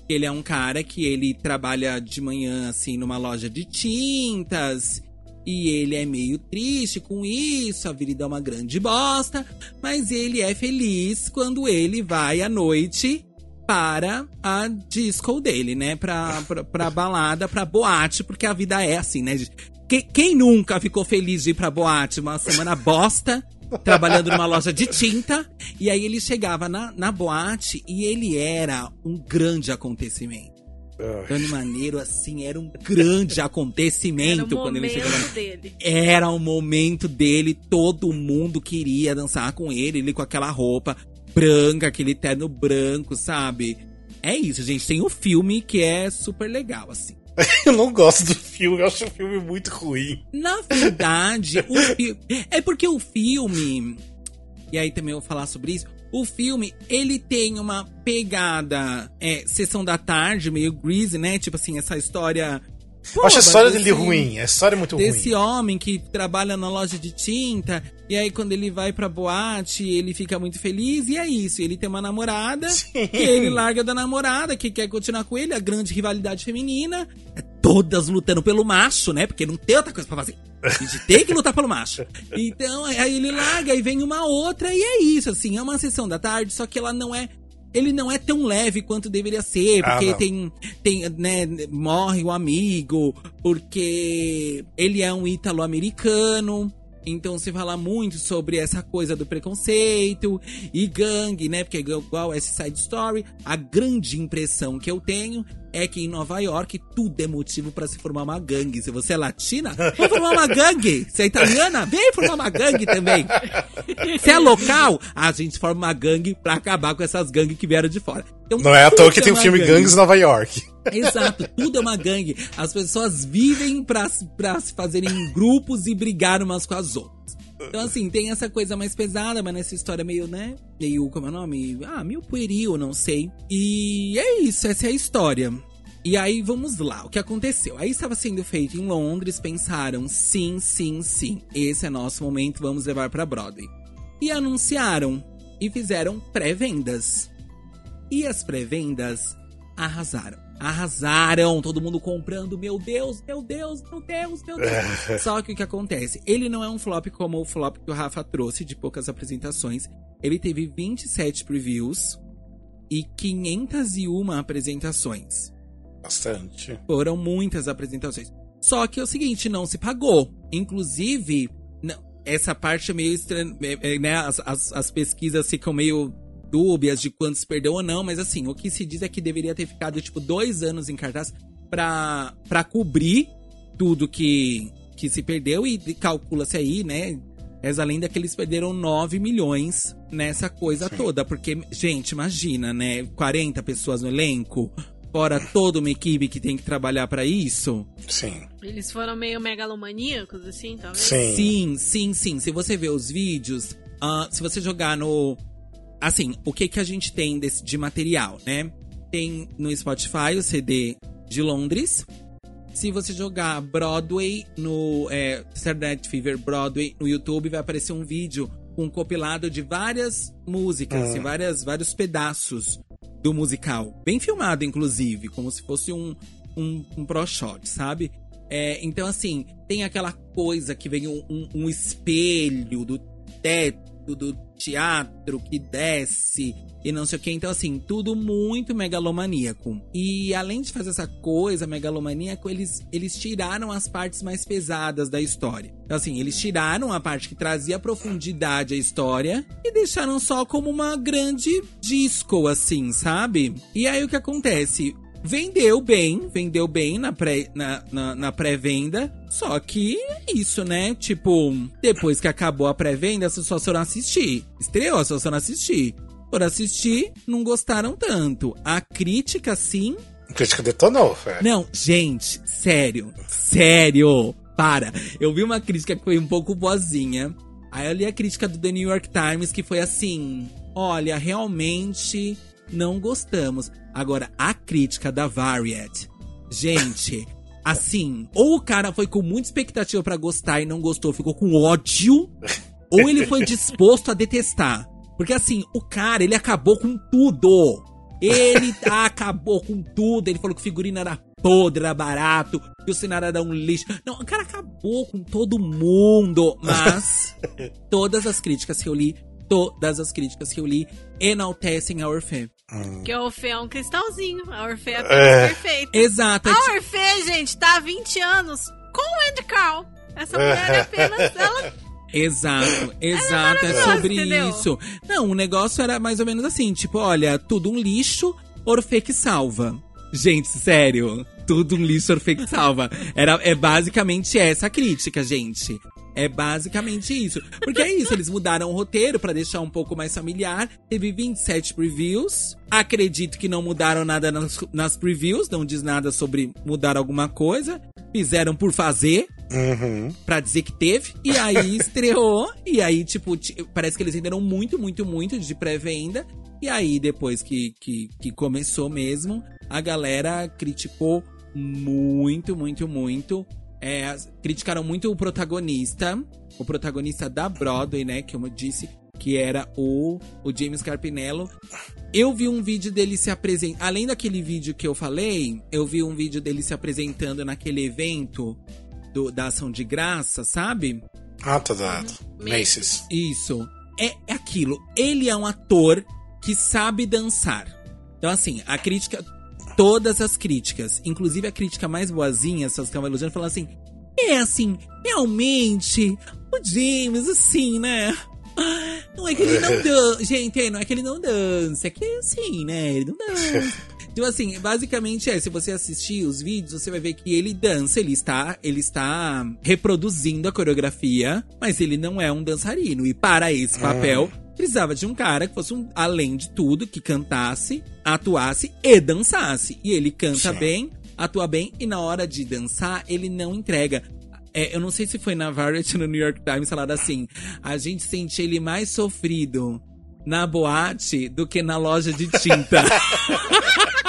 Ele é um cara que ele trabalha de manhã, assim, numa loja de tintas. E ele é meio triste com isso, a vida é uma grande bosta. Mas ele é feliz quando ele vai à noite para a disco dele, né? Pra, pra, pra balada, pra boate, porque a vida é assim, né? gente? Que- quem nunca ficou feliz de ir pra boate? Uma semana bosta, trabalhando numa loja de tinta. E aí ele chegava na, na boate e ele era um grande acontecimento. Tony Maneiro, assim, era um grande Era acontecimento o quando ele chegava na momento dele. era o momento dele, todo mundo queria dançar com ele, ele com aquela roupa branca, aquele terno branco, sabe? É isso, gente. Tem um filme que é super legal, assim. Eu não gosto do filme, eu acho o filme muito ruim. Na verdade, o filme. É porque o filme. E aí também eu vou falar sobre isso. O filme, ele tem uma pegada é, sessão da tarde, meio greasy, né? Tipo assim, essa história. Eu acho a história dele desse- ruim, a história é muito desse ruim. homem que trabalha na loja de tinta e aí quando ele vai pra boate ele fica muito feliz e é isso ele tem uma namorada Sim. que ele larga da namorada que quer continuar com ele a grande rivalidade feminina é todas lutando pelo macho né porque não tem outra coisa pra fazer a gente tem que lutar pelo macho então aí ele larga e vem uma outra e é isso assim é uma sessão da tarde só que ela não é ele não é tão leve quanto deveria ser, Ah, porque não. tem, tem, né, morre o amigo, porque ele é um ítalo-americano. Então se fala muito sobre essa coisa do preconceito e gangue, né? Porque igual esse side story, a grande impressão que eu tenho é que em Nova York tudo é motivo pra se formar uma gangue. Se você é latina, vamos formar uma gangue. Se é italiana, vem formar uma gangue também. Se é local, a gente forma uma gangue pra acabar com essas gangues que vieram de fora. Então, Não é à toa que tem o uma filme gangue. Gangues Nova York. Exato, tudo é uma gangue. As pessoas vivem pra, pra se fazerem em grupos e brigar umas com as outras. Então, assim, tem essa coisa mais pesada, mas nessa história meio, né? Meio, como é o nome? Ah, meio pueril, não sei. E é isso, essa é a história. E aí, vamos lá, o que aconteceu? Aí estava sendo feito em Londres, pensaram, sim, sim, sim, esse é nosso momento, vamos levar pra Broadway. E anunciaram, e fizeram pré-vendas. E as pré-vendas arrasaram. Arrasaram, todo mundo comprando, meu Deus, meu Deus, meu Deus, meu Deus. Só que o que acontece? Ele não é um flop como o flop que o Rafa trouxe, de poucas apresentações. Ele teve 27 previews e 501 apresentações. Bastante. Foram muitas apresentações. Só que é o seguinte, não se pagou. Inclusive, essa parte é meio estranha, é, é, né? As, as, as pesquisas ficam meio dúbias de quantos perdeu ou não, mas assim, o que se diz é que deveria ter ficado, tipo, dois anos em cartaz pra, pra cobrir tudo que, que se perdeu e calcula-se aí, né? Essa lenda que eles perderam 9 milhões nessa coisa Sim. toda. Porque, gente, imagina, né? 40 pessoas no elenco, fora toda uma equipe que tem que trabalhar pra isso. Sim. Eles foram meio megalomaníacos, assim, talvez? Sim. Sim, sim, sim. Se você ver os vídeos, ah, se você jogar no. Assim, o que que a gente tem desse, de material, né? Tem no Spotify o CD de Londres. Se você jogar Broadway no é, Saturday Night Fever Broadway no YouTube, vai aparecer um vídeo com um compilado de várias músicas Ah. e várias, vários pedaços do musical. Bem filmado, inclusive, como se fosse um, um, um pro shot, sabe? É, então, assim, tem aquela coisa que vem um, um- um espelho do teto do teatro que desce e não sei o que. Então, assim, tudo muito megalomaníaco. E além de fazer essa coisa megalomaníaco, eles, eles tiraram as partes mais pesadas da história. Então, assim, eles tiraram a parte que trazia profundidade à história e deixaram só como uma grande disco, assim, sabe? E aí o que acontece? Vendeu bem, vendeu bem na pré- na, na, na pré-venda. Só que é isso, né? Tipo, depois que acabou a pré-venda, as pessoas foram assistir. Estreou, as pessoas foram assistir. Foram assistir, não gostaram tanto. A crítica, sim. A crítica detonou, velho. Não, gente, sério. Sério. Para. Eu vi uma crítica que foi um pouco boazinha. Aí eu li a crítica do The New York Times que foi assim: olha, realmente não gostamos. Agora, a crítica da Variety. Gente, assim, ou o cara foi com muita expectativa pra gostar e não gostou, ficou com ódio, ou ele foi disposto a detestar. Porque assim, o cara, ele acabou com tudo. Ele acabou com tudo. Ele falou que o figurino era podre, era barato, que o cenário era um lixo. Não, o cara acabou com todo mundo. Mas todas as críticas que eu li, todas as críticas que eu li enaltecem a Orfeu. Porque a Orfeu é um cristalzinho. A Orfeu é, É. perfeita. Exato. é A Orfeu, gente, tá há 20 anos com o Andy Carl. Essa mulher é apenas. Ela Exato, exato, é maravilhosa, sobre entendeu? isso. Não, o negócio era mais ou menos assim, tipo, olha, tudo um lixo, Orfeu que salva. Gente, sério, tudo um lixo, Orfeu que salva. Era, é basicamente essa a crítica, gente. É basicamente isso. Porque é isso, eles mudaram o roteiro pra deixar um pouco mais familiar. Teve 27 previews. Acredito que não mudaram nada nas, nas previews, não diz nada sobre mudar alguma coisa. Fizeram por fazer Uhum. pra dizer que teve. E aí estreou. E aí, tipo, ti- parece que eles venderam muito, muito, muito de pré-venda. E aí, depois que, que, que começou mesmo, a galera criticou muito, muito, muito. É, criticaram muito o protagonista. O protagonista da Broadway, né? Que eu disse que era o, o James Carpinello. Eu vi um vídeo dele se apresentando. Além daquele vídeo que eu falei, eu vi um vídeo dele se apresentando naquele evento do- da ação de graça, sabe? Ah, tá dado. Macy's. Isso. É, é aquilo. Ele é um ator que sabe dançar. Então, assim, a crítica. Todas as críticas, inclusive a crítica mais boazinha, estavam elogiando, falando assim: é assim, realmente, o James, assim, né? Não é que ele não dança. Gente, não é que ele não dança, é que assim, né? Ele não dança. Então, assim, basicamente é, se você assistir os vídeos, você vai ver que ele dança, ele está, ele está reproduzindo a coreografia, mas ele não é um dançarino. E para esse papel, precisava de um cara que fosse um, além de tudo, que cantasse, atuasse e dançasse. E ele canta Sim. bem, atua bem, e na hora de dançar, ele não entrega. É, eu não sei se foi na Variety ou no New York Times falado assim. A gente sente ele mais sofrido na boate do que na loja de tinta.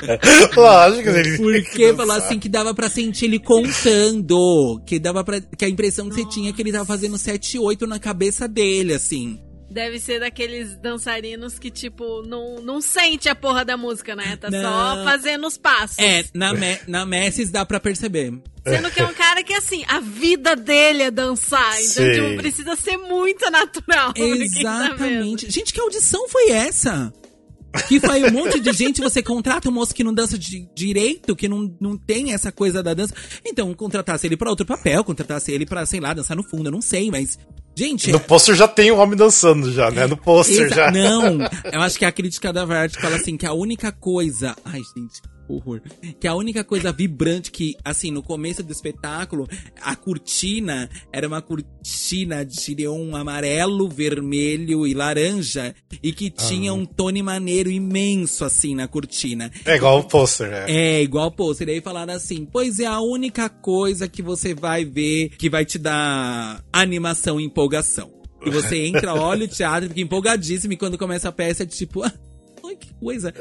Lógico, ele. Porque falou assim que dava pra sentir ele contando. Que dava para Que a impressão que você tinha é que ele tava fazendo 7 8 na cabeça dele, assim. deve ser daqueles dançarinos que, tipo, não, não sente a porra da música, né? Tá Não. só fazendo os passos. É, na, Me na Messis dá pra perceber. Sendo que é um cara que, assim, a vida dele é dançar. Então, tipo, precisa ser muito natural. tá. Exatamente. Gente, que audição foi essa? Que foi um monte de gente, você contrata um moço que não dança de direito, que não, não tem essa coisa da dança. Então, contratasse ele pra outro papel, contratasse ele pra, sei lá, dançar no fundo, eu não sei, mas. Gente. No pôster já tem o homem dançando, já, né? No pôster já. Não, eu acho que a crítica da Variety fala assim que a única coisa. Ai, gente, horror. Que a única coisa vibrante que, assim, no começo do espetáculo, a cortina era uma cortina de neon amarelo, vermelho e laranja e que tinha um tone maneiro imenso, assim, na cortina. É igual o pôster, é. É, igual o pôster. E aí falaram assim, pois é a única coisa que você vai ver que vai te dar animação e empolgação. E você entra, olha o teatro, fica empolgadíssimo e quando começa a peça é tipo... Ai, que coisa.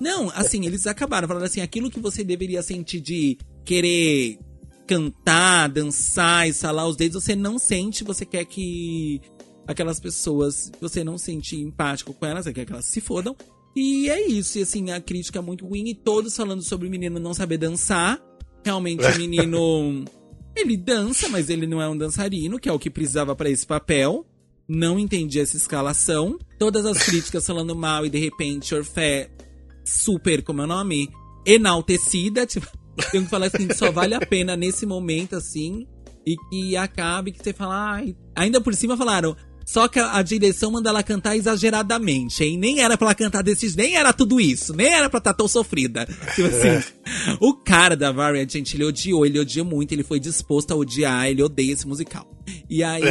Não, assim, eles acabaram falando assim, aquilo que você deveria sentir de querer cantar, dançar, estalar os dedos, você não sente, você quer que aquelas pessoas, você não sente empático com elas, você quer que elas se fodam. E é isso, e assim, a crítica é muito ruim, e todos falando sobre o menino não saber dançar. Realmente o menino, ele dança, mas ele não é um dançarino, que é o que precisava pra esse papel. Não entendi essa escalação. Todas as críticas falando mal e de repente Orfé super, como é o nome? Enaltecida. Tipo, tenho que falar assim, que só vale a pena nesse momento, assim. E que acabe que você fala. Ai. Ainda por cima falaram. Só que a, a direção manda ela cantar exageradamente, hein? Nem era pra ela cantar desses. Nem era tudo isso. Nem era pra estar tão sofrida. Tipo assim. O cara da Variant, gente, ele odiou. Ele odiou muito. Ele foi disposto a odiar. Ele odeia esse musical. E aí.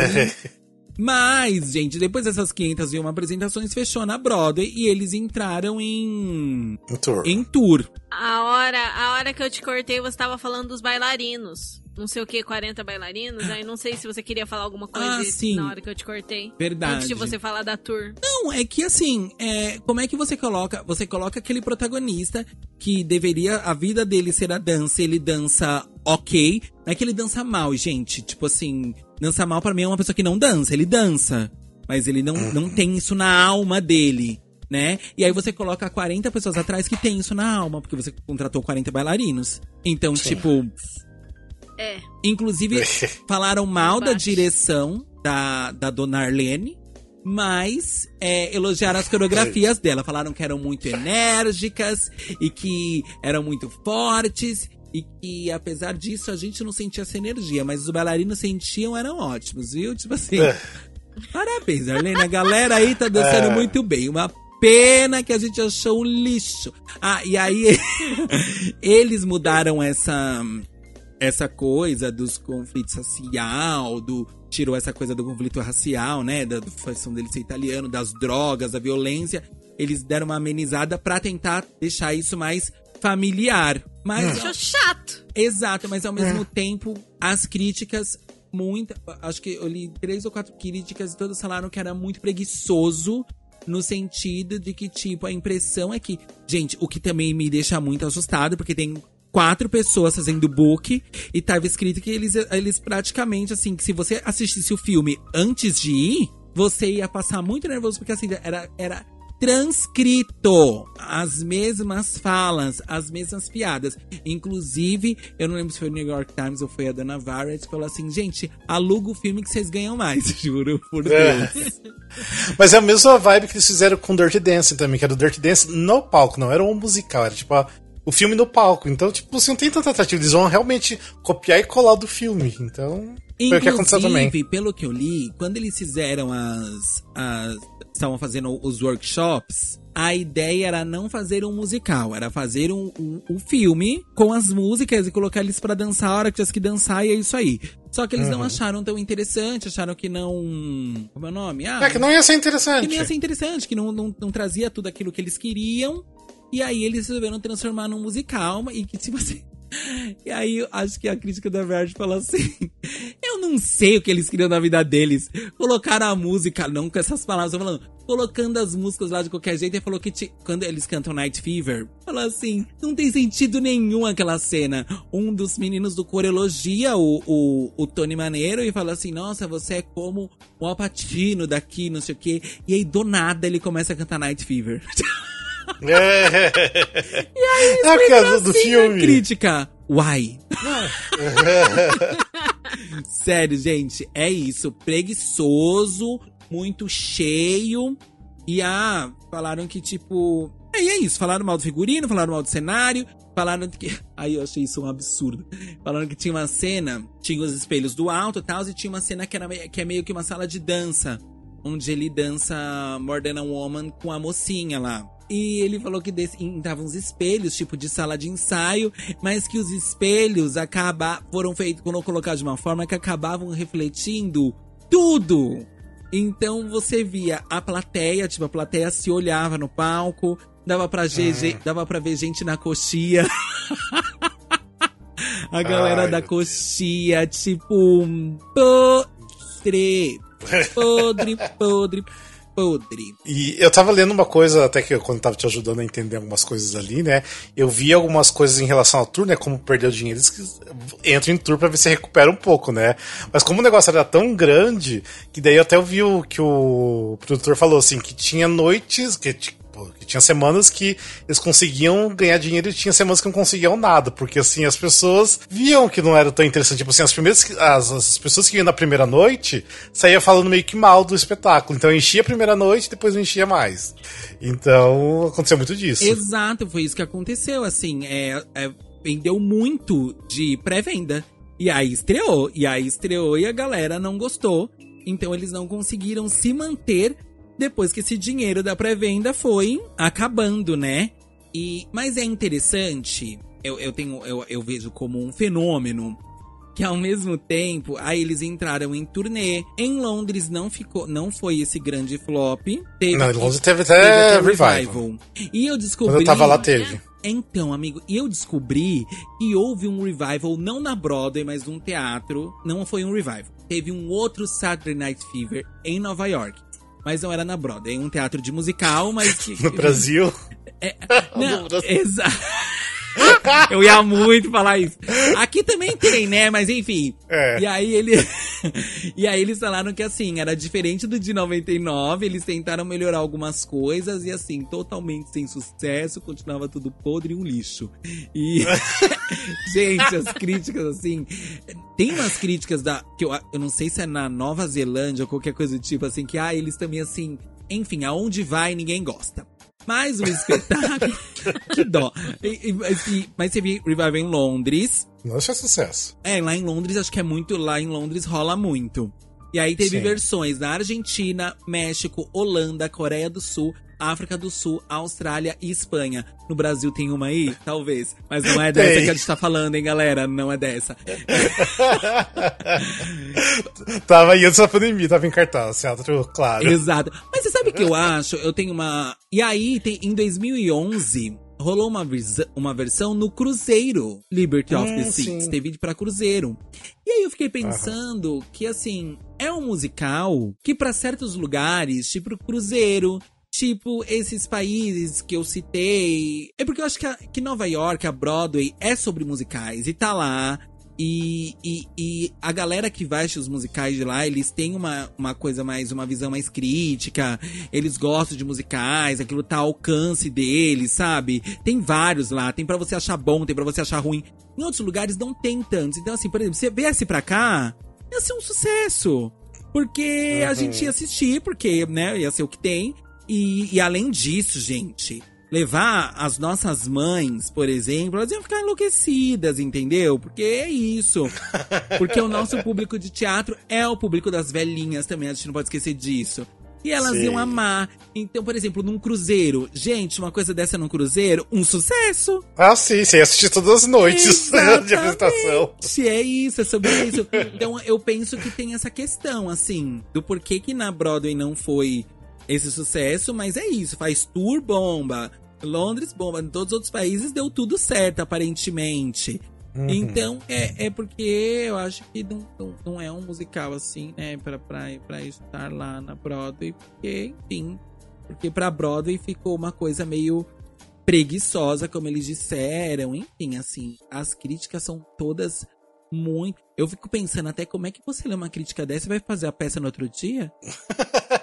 Mas, gente, depois dessas 501 apresentações, fechou na Broadway e eles entraram em. Um tour. em tour. A hora, a hora que eu te cortei, você tava falando dos bailarinos. Não sei o que, 40 bailarinos. Aí não sei se você queria falar alguma coisa Ah, sim. na hora que eu te cortei. Verdade. Antes de você falar da tour. Não, é que assim, é, como é que você coloca? Você coloca aquele protagonista que deveria a vida dele ser a dança, ele dança ok, não é que ele dança mal, gente. Tipo assim, dança mal pra mim é uma pessoa que não dança, ele dança, mas ele não, não tem isso na alma dele. Né? E aí você coloca 40 pessoas atrás que tem isso na alma, porque você contratou 40 bailarinos. Então, tipo, É. Inclusive, falaram mal da direção da, da dona Arlene, mas é, elogiaram as coreografias dela. Falaram que eram muito enérgicas e que eram muito fortes. E que, apesar disso, a gente não sentia essa energia, mas os bailarinos sentiam, eram ótimos, viu? Tipo assim. Parabéns, Arlene. A galera aí tá dançando É. muito bem. Uma pena que a gente achou um lixo. Ah, e aí eles mudaram essa essa coisa dos conflitos racial, do tirou essa coisa do conflito racial, né, da fação dele ser italiano, das drogas, da violência. Eles deram uma amenizada pra tentar deixar isso mais familiar. Mas Achou chato. Exato, mas ao mesmo tempo, as críticas, muita. Acho que eu li três ou quatro críticas e todas falaram que era muito preguiçoso. No sentido de que, tipo, a impressão é que. Gente, o que também me deixa muito assustado, porque tem quatro pessoas fazendo book e tava escrito que eles, eles praticamente, assim, que se você assistisse o filme antes de ir, você ia passar muito nervoso, porque assim, era. era transcrito as mesmas falas, as mesmas piadas. Inclusive, eu não lembro se foi o New York Times ou foi a Dana Variety que falou assim: gente, aluga o filme que vocês ganham mais, juro por É. Deus. Mas é a mesma vibe que eles fizeram com Dirty Dancing também, que era o Dirty Dancing no palco, não era um musical, era tipo a- o filme no palco. Então, tipo, você não tem tanta atrativo, eles vão realmente copiar e colar do filme. Então, foi o que aconteceu também. Inclusive, pelo que eu li, quando eles fizeram as. as estavam fazendo os workshops, a ideia era não fazer um musical, era fazer um, um, um filme com as músicas e colocar eles pra dançar a hora que tivesse que dançar e é isso aí. Só que eles não acharam tão interessante, acharam que não. Como é o nome? Ah, É que não ia ser que interessante. não ia ser interessante, que não, não, não trazia tudo aquilo que eles queriam. E aí eles resolveram transformar num musical e que tipo assim. E aí eu acho que a crítica da Verge falou assim: Eu não sei o que eles queriam na vida deles. Colocaram a música, não com essas palavras, tô falando, colocando as músicas lá de qualquer jeito. E falou que ti- quando eles cantam Night Fever, falou assim: não tem sentido nenhum aquela cena. Um dos meninos do coro elogia o, o, o Tony Maneiro e fala assim: Nossa, você é como o Alpatino daqui, não sei o quê. E aí do nada ele começa a cantar Night Fever. É. E aí, é do, do Assim, a filme. crítica. Uai. Sério, gente, é isso. Preguiçoso, muito cheio. E ah, falaram que, tipo. Aí é isso, falaram mal do figurino, falaram mal do cenário, falaram que. Aí eu achei isso um absurdo. Falaram que tinha uma cena, tinha os espelhos do alto e tal, e tinha uma cena que, era, que é meio que uma sala de dança, onde ele dança More Than a Woman com a mocinha lá. E ele falou que desse, estavam uns espelhos, tipo de sala de ensaio, mas que os espelhos acaba, foram feitos, quando colocados de uma forma que acabavam refletindo tudo. Então você via a plateia, tipo, a plateia se olhava no palco, dava pra, ver, ge- dava pra ver gente na coxia. a galera Ai, da coxia, tipo, podre, podre, podre, podre. E eu tava lendo uma coisa, até que eu, quando tava te ajudando a entender algumas coisas ali, né? Eu vi algumas coisas em relação ao tour, né? Como perdeu dinheiro, eles que entram em tour pra ver se recupera um pouco, né? Mas como o negócio era tão grande, que daí eu até ouvi o que o produtor falou, assim, que tinha noites, que, tipo, que tinha semanas que eles conseguiam ganhar dinheiro e tinha semanas que não conseguiam nada, porque assim, as pessoas viam que não era tão interessante. Tipo assim, as primeiras as, as pessoas que iam na primeira noite saíam falando meio que mal do espetáculo. Então enchia a primeira noite, depois não enchia mais. Então aconteceu muito disso. Exato, foi isso que aconteceu, assim, é, é, vendeu muito de pré-venda. E aí estreou, e aí estreou e a galera não gostou. Então eles não conseguiram se manter depois que esse dinheiro da pré-venda foi acabando, né? E, mas é interessante, eu, eu tenho, eu, eu vejo como um fenômeno que ao mesmo tempo, aí eles entraram em turnê. Em Londres não ficou, não foi esse grande flop. Teve Não, em Londres teve teve até até revival. E eu descobri. Quando eu tava lá, teve. Então, amigo, e eu descobri que houve um revival, não na Broadway, mas num teatro. Não foi um revival. Teve um outro Saturday Night Fever em Nova York. Mas não era na Broadway, um teatro de musical, mas que. No Brasil. Não, No Brasil. exato. Eu ia muito falar isso. Aqui também tem, né? Mas enfim. É. E aí ele. e aí eles falaram que assim, era diferente do de 99, eles tentaram melhorar algumas coisas e assim, totalmente sem sucesso, continuava tudo podre e um lixo. E. Gente, as críticas, assim. Tem umas críticas da. que eu, eu não sei se é na Nova Zelândia ou qualquer coisa do tipo, assim, que ah, eles também assim. Enfim, aonde vai ninguém gosta. Mas o espetáculo. que dó. E- e- mas, e- mas você viu Revival em Londres. Não foi sucesso. É, lá em Londres, acho que é muito. Lá em Londres rola muito. E aí teve Sim. versões na Argentina, México, Holanda, Coreia do Sul, África do Sul, Austrália e Espanha. No Brasil tem uma aí? Talvez. Mas não é dessa Tem. que a gente tá falando, hein, galera? Não é dessa. tava aí antes da pandemia, tava em cartaz, teatro, claro. Exato. Mas você sabe o que eu acho? Eu tenho uma. E aí, tem, em 2011, rolou uma, uma versão no Cruzeiro Liberty of the Hum, Seas. Teve pra Cruzeiro. E aí eu fiquei pensando que, assim, é um musical que pra certos lugares, tipo Cruzeiro. Tipo, esses países que eu citei. É porque eu acho que, a- que Nova York, a Broadway, é sobre musicais. E tá lá. E, e, e a galera que vai os musicais de lá, eles têm uma, uma coisa mais, uma visão mais crítica, eles gostam de musicais, aquilo tá ao alcance deles, sabe? Tem vários lá, tem pra você achar bom, tem pra você achar ruim. Em outros lugares não tem tantos. Então, assim, por exemplo, se viesse pra cá, ia ser um sucesso. Porque a gente ia assistir, porque, né, ia ser o que tem. E, e além disso, gente, levar as nossas mães, por exemplo, elas iam ficar enlouquecidas, entendeu? Porque é isso. Porque o nosso público de teatro é o público das velhinhas também, a gente não pode esquecer disso. E elas Sim. iam amar. Então, por exemplo, num cruzeiro. Gente, uma coisa dessa num cruzeiro, um sucesso. Ah, sim, você ia assistir todas as noites de apresentação. Se é isso, é sobre isso. Então eu penso que tem essa questão, assim, do porquê que na Broadway não foi esse sucesso, mas é isso, faz tour bomba. Londres bomba, em todos os outros países deu tudo certo, aparentemente. Uhum. Então, é, é porque eu acho que não, não, não é um musical assim, né, pra, pra, pra estar lá na Broadway, porque, enfim, porque pra Broadway ficou uma coisa meio preguiçosa, como eles disseram. Enfim, assim, as críticas são todas muito. Eu fico pensando até como é que você lê uma crítica dessa e vai fazer a peça no outro dia?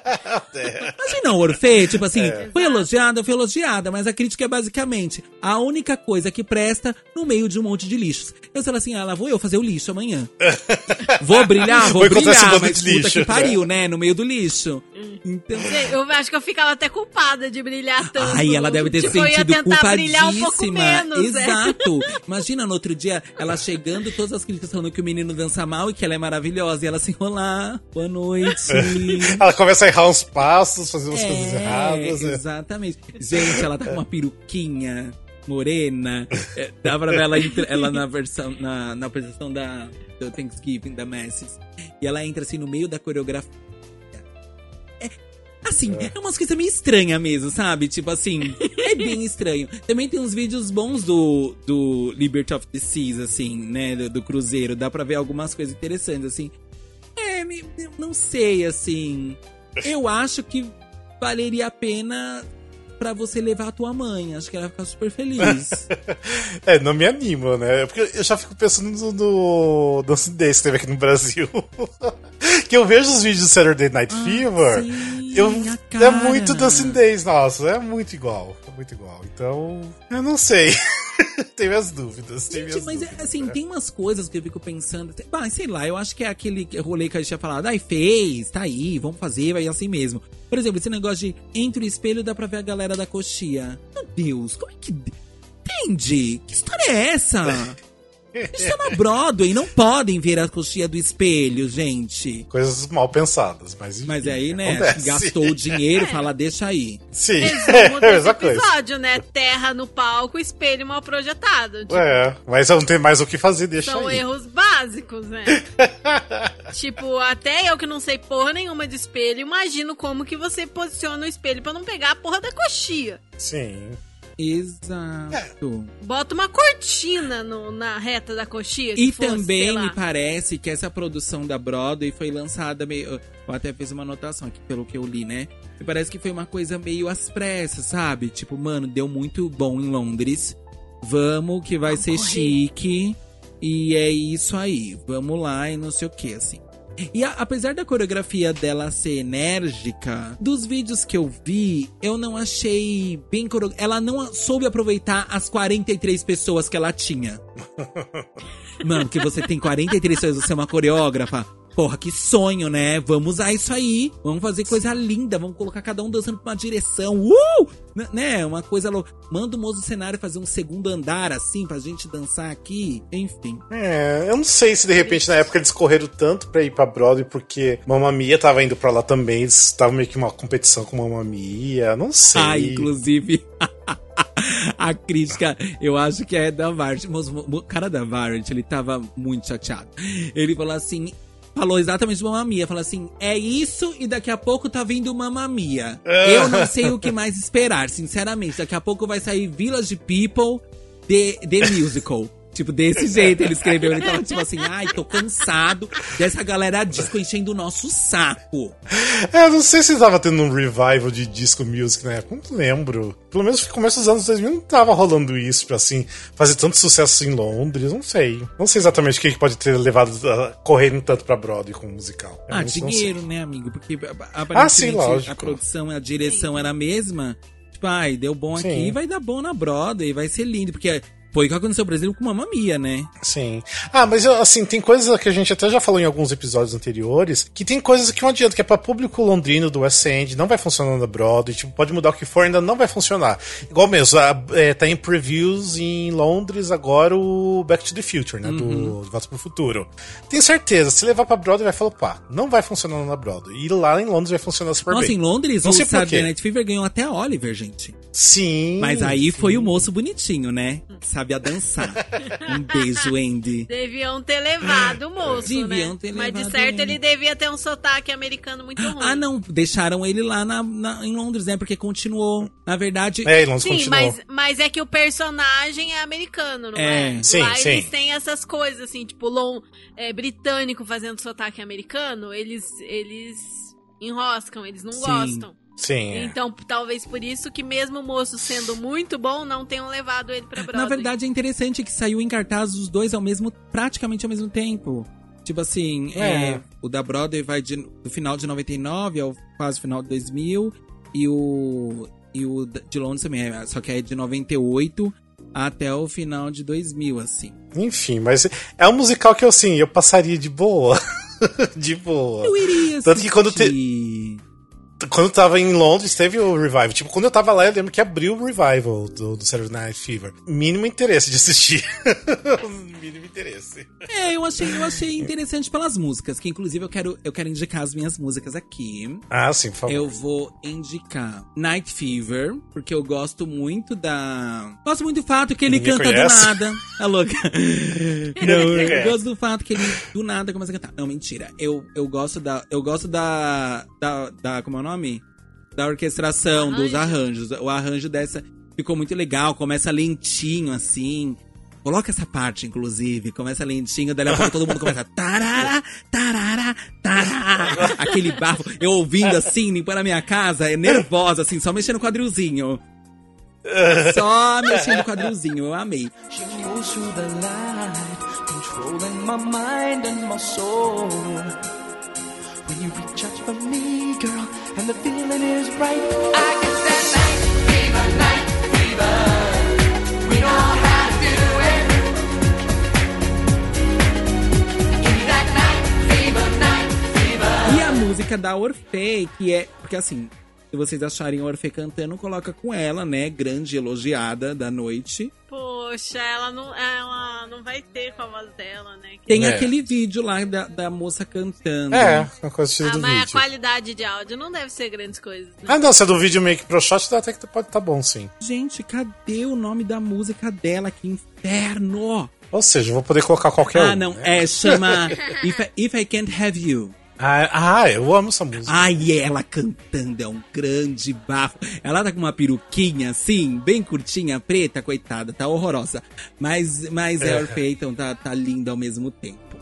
É. Imagina o Orfeu, tipo assim, foi elogiada, foi elogiada, mas a crítica é basicamente a única coisa que presta no meio de um monte de lixos. Eu falo assim, ah, lá vou eu fazer o lixo amanhã. vou brilhar, vou, brilhar, mas de puta lixo. que pariu, né? No meio do lixo. Então, Eu acho que eu ficava até culpada de brilhar tanto. Ai, ela deve ter tipo, eu ia sentido tentar brilhar um pouco culpadíssima. menos, né? Exato. Imagina no outro dia ela chegando, todas as críticas falando que o menino dança mal e que ela é maravilhosa. E ela assim, olá, boa noite. Ela começa a errar uns passos, fazer umas coisas É, erradas. né? exatamente. Gente, ela tá com uma peruquinha morena. É, dá pra ver ela, entra- ela na versão, na, na apresentação da, do Thanksgiving, da Macy's. E ela entra assim no meio da coreografia. É, assim, é, umas coisas meio estranhas mesmo, sabe? Tipo assim, é bem estranho. Também tem uns vídeos bons do, do Liberty of the Seas, assim, né? Do, do cruzeiro. Dá pra ver algumas coisas interessantes, assim. É, me- não sei, assim. Eu acho que valeria a pena pra você levar a tua mãe. Acho que ela vai ficar super feliz. É, não me anima, né? Porque eu já fico pensando no, no Dance Dance que teve aqui no Brasil. que eu vejo os vídeos do Saturday Night Fever. Ah, sim, eu, é muito Dancing Days, nossa, é muito igual. É muito igual. Então, eu não sei. tem minhas dúvidas. Tem Gente, minhas mas é, dúvidas, assim, né? tem umas coisas que eu fico pensando. Bah, sei lá, eu acho que é aquele rolê que a gente tinha falado. Ai, fez, tá aí, vamos fazer, vai assim mesmo. Por exemplo, esse negócio de entre o espelho dá pra ver a galera da coxia. Meu Deus, como é que. Entende? Que história é essa? Isso é na Broadway, não podem ver a coxia do espelho, gente. Coisas mal pensadas, mas enfim, Mas aí, né, acontece. gastou o dinheiro, fala, deixa aí. Sim, Resumo é desse coisa. episódio, né? Terra no palco, espelho mal projetado. Tipo, É, mas eu não tenho mais o que fazer, deixa São aí. erros básicos, né? tipo, até eu que não sei porra nenhuma de espelho, imagino como que você posiciona o espelho pra não pegar a porra da coxia. Sim. Exato. Bota uma cortina no- na reta da coxia. E se fosse, também me parece que essa produção da Broadway foi lançada meio. Eu até fiz uma anotação aqui pelo que eu li, né? Me parece que foi uma coisa meio às pressas, sabe? Tipo, mano, deu muito bom em Londres. Vamos, que vai ser correr. chique. E é isso aí. Vamos lá e não sei o que, assim. E a- apesar da coreografia dela ser enérgica, dos vídeos que eu vi, eu não achei bem coreo... Ela não soube aproveitar as 43 pessoas que ela tinha. Mano, que você tem 43 pessoas, você é uma coreógrafa. Porra, que sonho, né? Vamos usar isso aí. Vamos fazer coisa linda. Vamos colocar cada um dançando pra uma direção. Uh! N- Né? Uma coisa louca. Manda o moço do cenário fazer um segundo andar, assim, pra gente dançar aqui. Enfim. É, eu não sei se de repente na época eles correram tanto pra ir pra Broadway porque Mamma Mia tava indo pra lá também, eles estavam meio que uma competição com Mamma Mia, não sei. Ah, inclusive. A crítica, eu acho que é da. Mas O cara da Variety, ele tava muito chateado. Ele falou assim. Falou exatamente do Mamma Mia. Falou assim: é isso e daqui a pouco tá vindo Mamma Mia. Eu não sei o que mais esperar, sinceramente. Daqui a pouco vai sair Village People The, the Musical. Tipo, desse jeito ele escreveu. Ele tava tipo assim: ai, tô cansado dessa galera disco enchendo o nosso saco. É, eu não sei se tava tendo um revival de disco music na época, não lembro. Pelo menos no começo dos anos 2000 não tava rolando isso pra assim, fazer tanto sucesso em Londres, não sei. Não sei exatamente o que pode ter levado a correrem tanto pra Broadway como musical. Ah, Realmente não dinheiro, né, amigo? Porque a- Ah, sim, lógico. a produção e a direção era a mesma. Tipo, ai, deu bom Sim. aqui, vai dar bom na Broadway, vai ser lindo. Porque foi o que aconteceu, por exemplo, com Mamma Mia, né? Sim. Ah, mas assim, tem coisas que a gente até já falou em alguns episódios anteriores, que tem coisas que não adianta, que é pra público londrino do West End, não vai funcionar na Broadway, tipo, pode mudar o que for, ainda não vai funcionar. Igual mesmo, a- é, tá em previews em Londres agora o Back to the Future, né, Uhum. do Volta pro Futuro. Tenho certeza, se levar pra Broadway vai falar, pá, não vai funcionar na Broadway. E lá em Londres vai funcionar super Nossa, bem. em Londres, Não o Saturday. Night Fever ganhou até a Oliver, gente. Sim. Mas aí sim. foi o moço bonitinho, né? Sabia dançar. um beijo, Andy. Deviam ter levado o moço, Deviam né? ter Mas de levado certo ele. ele devia ter um sotaque americano muito ruim. Ah, não, deixaram ele lá na, na- em Londres, né? Porque continuou. Na verdade, É, em Londres Sim, continuou. mas, mas é que o personagem é americano, não É. é? Sim, Lá sim. eles têm essas coisas, assim, tipo, lon, é, britânico fazendo sotaque americano, eles, eles enroscam, eles não Sim. gostam. Sim, é. Então, talvez por isso que mesmo o moço sendo muito bom, não tenham levado ele pra Broadway. Na verdade, é interessante que saiu em cartaz os dois ao mesmo, praticamente ao mesmo tempo. Tipo assim, É. é, o da Broadway vai de, do final de 99 ao quase final de 2000. E o, e o de Londres também, é, só que é de 98 até o final de 2000, assim. Enfim, mas é um musical que eu, assim, eu passaria de boa. de boa. Eu iria Tanto que quando te-. Quando tava em Londres, teve o Revival. Tipo, quando eu tava lá, eu lembro que abriu o Revival do, do Saturday Night Fever. Mínimo interesse de assistir. Mínimo interesse. É, eu achei, eu achei interessante pelas músicas, que inclusive eu quero, eu quero indicar as minhas músicas aqui. Ah, sim, por favor. Eu vou indicar Night Fever, porque eu gosto muito da. Gosto muito do fato que ele Ninguém canta conhece? do nada. Tá louca? Não, eu gosto do fato que ele do nada começa a cantar. Não, mentira. Eu, eu gosto da. Eu gosto da. Da. da como é o nome? Da orquestração, dos arranjos. O arranjo dessa ficou muito legal. Começa lentinho, assim. Coloca essa parte, inclusive. Começa lentinho, daí a pouco todo mundo começa. Tarara, tarara, tarara. Aquele bafo. Eu ouvindo assim, limpando a minha casa, é nervosa, assim, só mexendo no quadrilzinho. Só mexendo no quadrilzinho, eu amei. When you reach out for me, girl, and the feeling is right, I get that night fever, night fever. Música da Orfei, que é. Porque assim, se vocês acharem a Orfei cantando, coloca com ela, né? Grande elogiada da noite. Poxa, ela não, ela não vai ter com a voz dela, né? Tem É. aquele vídeo lá da, da moça cantando. É, uma coisa estilo Ah, do mas a vídeo. qualidade de áudio não deve ser grandes coisas, né? Ah, não, se é do vídeo make pro shot, dá até que pode tá bom, sim. Gente, cadê o nome da música dela? Que inferno! Ou seja, eu vou poder colocar qualquer ah, um. não, né? é, chama If I, If I Can't Have You. Ah, ah, eu amo essa música. Ai, ela cantando, é um grande bafo. Ela tá com uma peruquinha assim, bem curtinha, preta, coitada, tá horrorosa. Mas, mas é, então tá, tá linda ao mesmo tempo.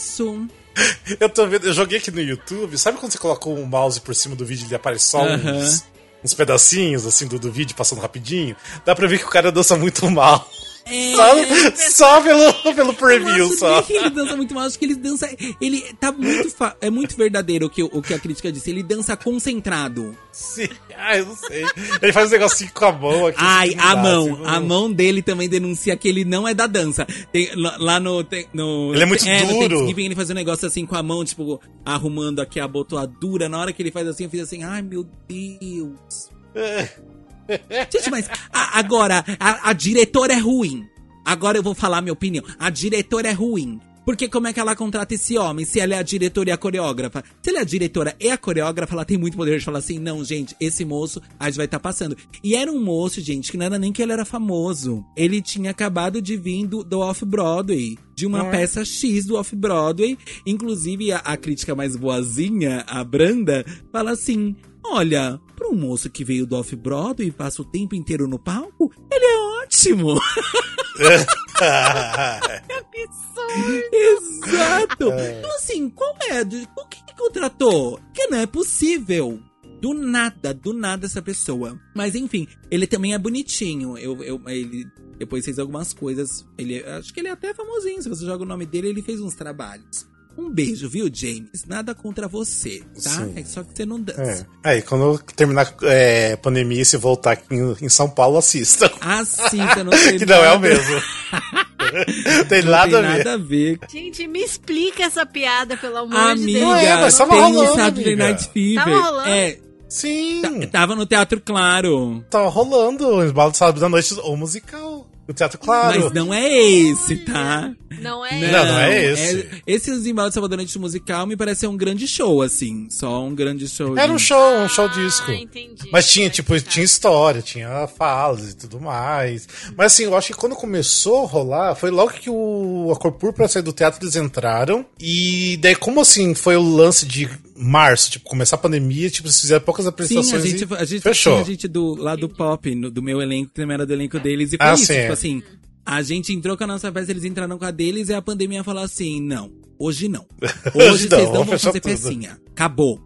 Isso. Eu tô vendo, eu joguei aqui no YouTube, sabe quando você coloca o mouse por cima do vídeo e ele aparece só Aham. uns, uns pedacinhos assim do, do vídeo passando rapidinho? Dá pra ver que o cara dança muito mal. É, Só, só pelo, pelo eu preview, acho só. que ele dança muito mal, acho que ele dança. Ele tá muito. É muito verdadeiro o que, o que a crítica disse. Ele dança concentrado. Sim. Ah, eu não sei. Ele faz um negocinho com a mão aqui. Ai, assim, a dá, mão. assim, A não- mão dele também denuncia que ele não é da dança. Tem- lá- no, tem- no. Ele é muito no duro. Thanksgiving ele faz um negócio assim com a mão, tipo, arrumando aqui a botoadura. Na hora que ele faz assim, eu fiz assim, ai meu Deus. Gente, mas a- agora, a, a diretora é ruim. Agora eu vou falar minha opinião. A diretora é ruim. Porque como é que ela contrata esse homem se ela é a diretora e a coreógrafa? Se ela é a diretora e a coreógrafa, ela tem muito poder de falar assim: não, gente, esse moço a gente vai estar passando. E era um moço, gente, que não era nem que ele era famoso. Ele tinha acabado de vir do, do Off-Broadway. De uma peça X do Off-Broadway. Inclusive, a, a crítica mais boazinha, a Branda, fala assim: Olha, um moço que veio do Off-Broadway e passa o tempo inteiro no palco, ele é ótimo. Exato. Então, assim, qual é? O que, que contratou? Que não é possível. Do nada, do nada essa pessoa. Mas enfim, ele também é bonitinho. Eu, eu, ele depois fez algumas coisas. Ele, acho que ele é até famosinho. Se você joga o nome dele, ele fez uns trabalhos. Um beijo, viu, James? Nada contra você, tá? Sim. É só que você não dança. É. Aí, quando terminar é, a pandemia e se voltar aqui em, em São Paulo, assista. Assista, não tem que não é o nada- mesmo. tem Não nada tem a ver. nada a ver. Gente, me explica essa piada, pelo amor de Amiga, Deus. Não é, mas tava tem rolando, Saturday amiga. Night Fever. Tava rolando? É, Sim. tava no Teatro Claro. Tava rolando o embalo de sábado da noite, o musical. O Teatro Claro. Mas não é esse, tá? Não é? Não, não é esse. esse Esse Salvador Noite Musical me parece ser um grande show, assim. Só um grande show. Era um de- show, um show disco. Ah, entendi. Mas tinha, tipo, explicar. tinha história, tinha falas e tudo mais. Mas assim, eu acho que quando começou a rolar, foi logo que o, a Cor Púrpura saiu do teatro, eles entraram. E daí, como assim, foi o lance de março, tipo, começar a pandemia, tipo, vocês fizeram poucas Sim, a apresentações gente, a gente fechou. tinha gente do, lá do pop, no- do meu elenco, que também era do elenco deles, e foi Ah, isso, sim, tipo é. assim, a gente entrou com a nossa peça, eles entraram com a deles, e a pandemia falou assim, não, hoje não. Hoje, Hoje não, vocês não vão fazer tudo. pecinha. Acabou.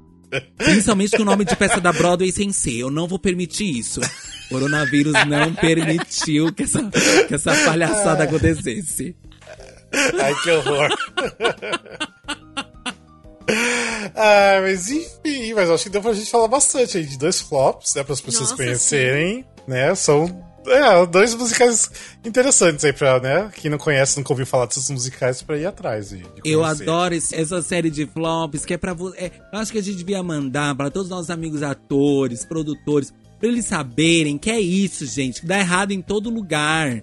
Principalmente com o nome de peça da Broadway sem ser, eu não vou permitir isso. O coronavírus não permitiu que essa, que essa palhaçada acontecesse. Ai, que horror. ah, mas enfim, mas acho que deu pra gente falar bastante aí de dois flops, né? Para as pessoas Nossa, conhecerem, né? São é, dois musicais interessantes aí pra, né? Quem não conhece, nunca ouviu falar desses musicais pra ir atrás. De, de Eu adoro esse- essa série de flops que é pra você. eu acho que a gente devia mandar pra todos os nossos amigos atores, produtores, pra eles saberem que é isso, gente, que dá errado em todo lugar.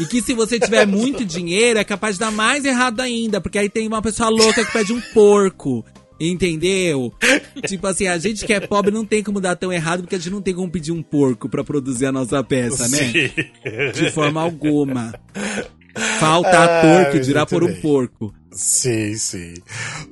E que se você tiver muito dinheiro, é capaz de dar mais errado ainda, porque aí tem uma pessoa louca que pede um porco. Entendeu? Tipo assim, a gente que é pobre não tem como dar tão errado, porque a gente não tem como pedir um porco pra produzir a nossa peça, né? Sim. De forma alguma. Falta Ah, ator que dirá por um bem. porco. Sim, sim.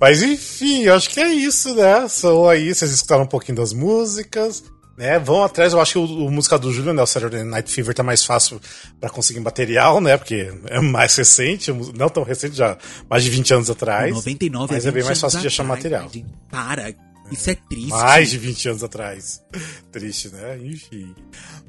Mas enfim, eu acho que é isso, né? São aí, vocês escutaram um pouquinho das músicas, né? Vão atrás, eu acho que o, o música do Júlio, né? O Saturday Night Fever tá mais fácil pra conseguir material, né? Porque é mais recente, não tão recente, já mais de 20 anos atrás. 99 Mas é bem mais fácil de achar atrás, material. gente. Para, isso é triste. Mais de 20 anos atrás. Triste, né? Enfim.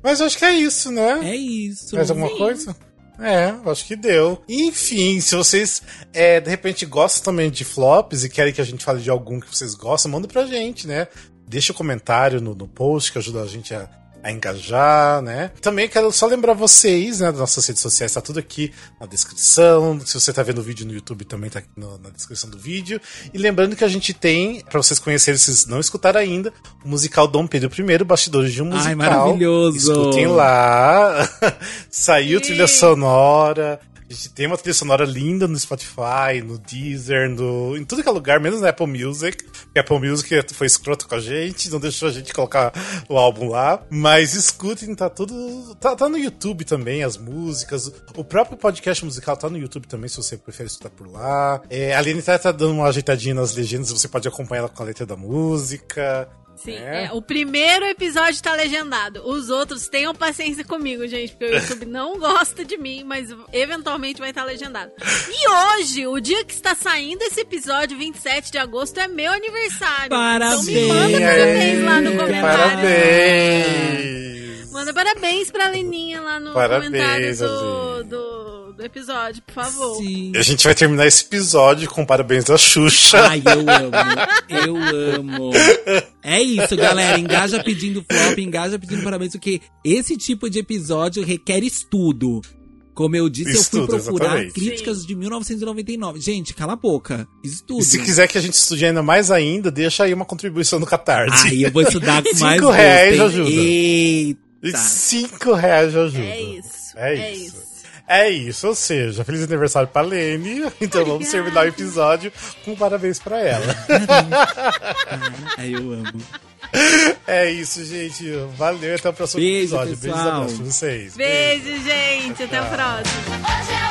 Mas eu acho que é isso, né? É isso. Mais alguma coisa? É, acho que deu. Enfim, se vocês é, de repente gostam também de flops e querem que a gente fale de algum que vocês gostam, manda pra gente, né? Deixa o comentário no, no post que ajuda a gente a, a engajar, né? Também quero só lembrar vocês, né, das nossas redes sociais, tá tudo aqui na descrição. Se você tá vendo o vídeo no YouTube, também tá aqui no- na descrição do vídeo. E lembrando que a gente tem, pra vocês conhecerem, se vocês não escutaram ainda, o musical Dom Pedro I, Bastidores de um Musical. Ai, maravilhoso. Escutem lá. Saiu Sim. trilha sonora. A gente tem uma trilha sonora linda no Spotify, no Deezer, no, em tudo que é lugar, menos na Apple Music. A Apple Music foi escroto com a gente, não deixou a gente colocar o álbum lá. Mas escutem, tá tudo. Tá, tá no YouTube também, as músicas. O próprio podcast musical tá no YouTube também, se você prefere escutar por lá. É, a Aline tá, tá dando uma ajeitadinha nas legendas, você pode acompanhar ela com a letra da música. Sim, É. é, o primeiro episódio tá legendado. Os outros tenham paciência comigo, gente, porque o YouTube não gosta de mim, mas eventualmente vai estar legendado. E hoje, o dia que está saindo esse episódio, 27 de agosto, é meu aniversário. Então me manda Parabéns. parabéns lá no comentário. Parabéns! Manda parabéns pra Leninha lá no Parabéns, comentário do, do episódio, por favor. Sim. A gente vai terminar esse episódio com parabéns da Xuxa. Ai, eu amo. Eu amo. É isso, galera. Engaja pedindo flop, engaja pedindo parabéns, porque esse tipo de episódio requer estudo. Como eu disse, Estudo, eu fui procurar exatamente. críticas de 1999. Gente, cala a boca. Estudo. E se quiser que a gente estude ainda mais ainda, deixa aí uma contribuição no Catarse. Ai, eu vou estudar com Cinco mais gosto, reais hein? ajuda. Eita. E cinco reais já ajuda. É isso. É É isso. isso. É isso, ou seja, feliz aniversário pra Lene. Então vamos Obrigada. terminar o episódio com parabéns pra ela. Ai, eu amo. é isso, gente. Valeu, até o próximo Beijo, episódio. Beijos pessoal. abraços pra vocês. Beijo, gente. Até o próximo.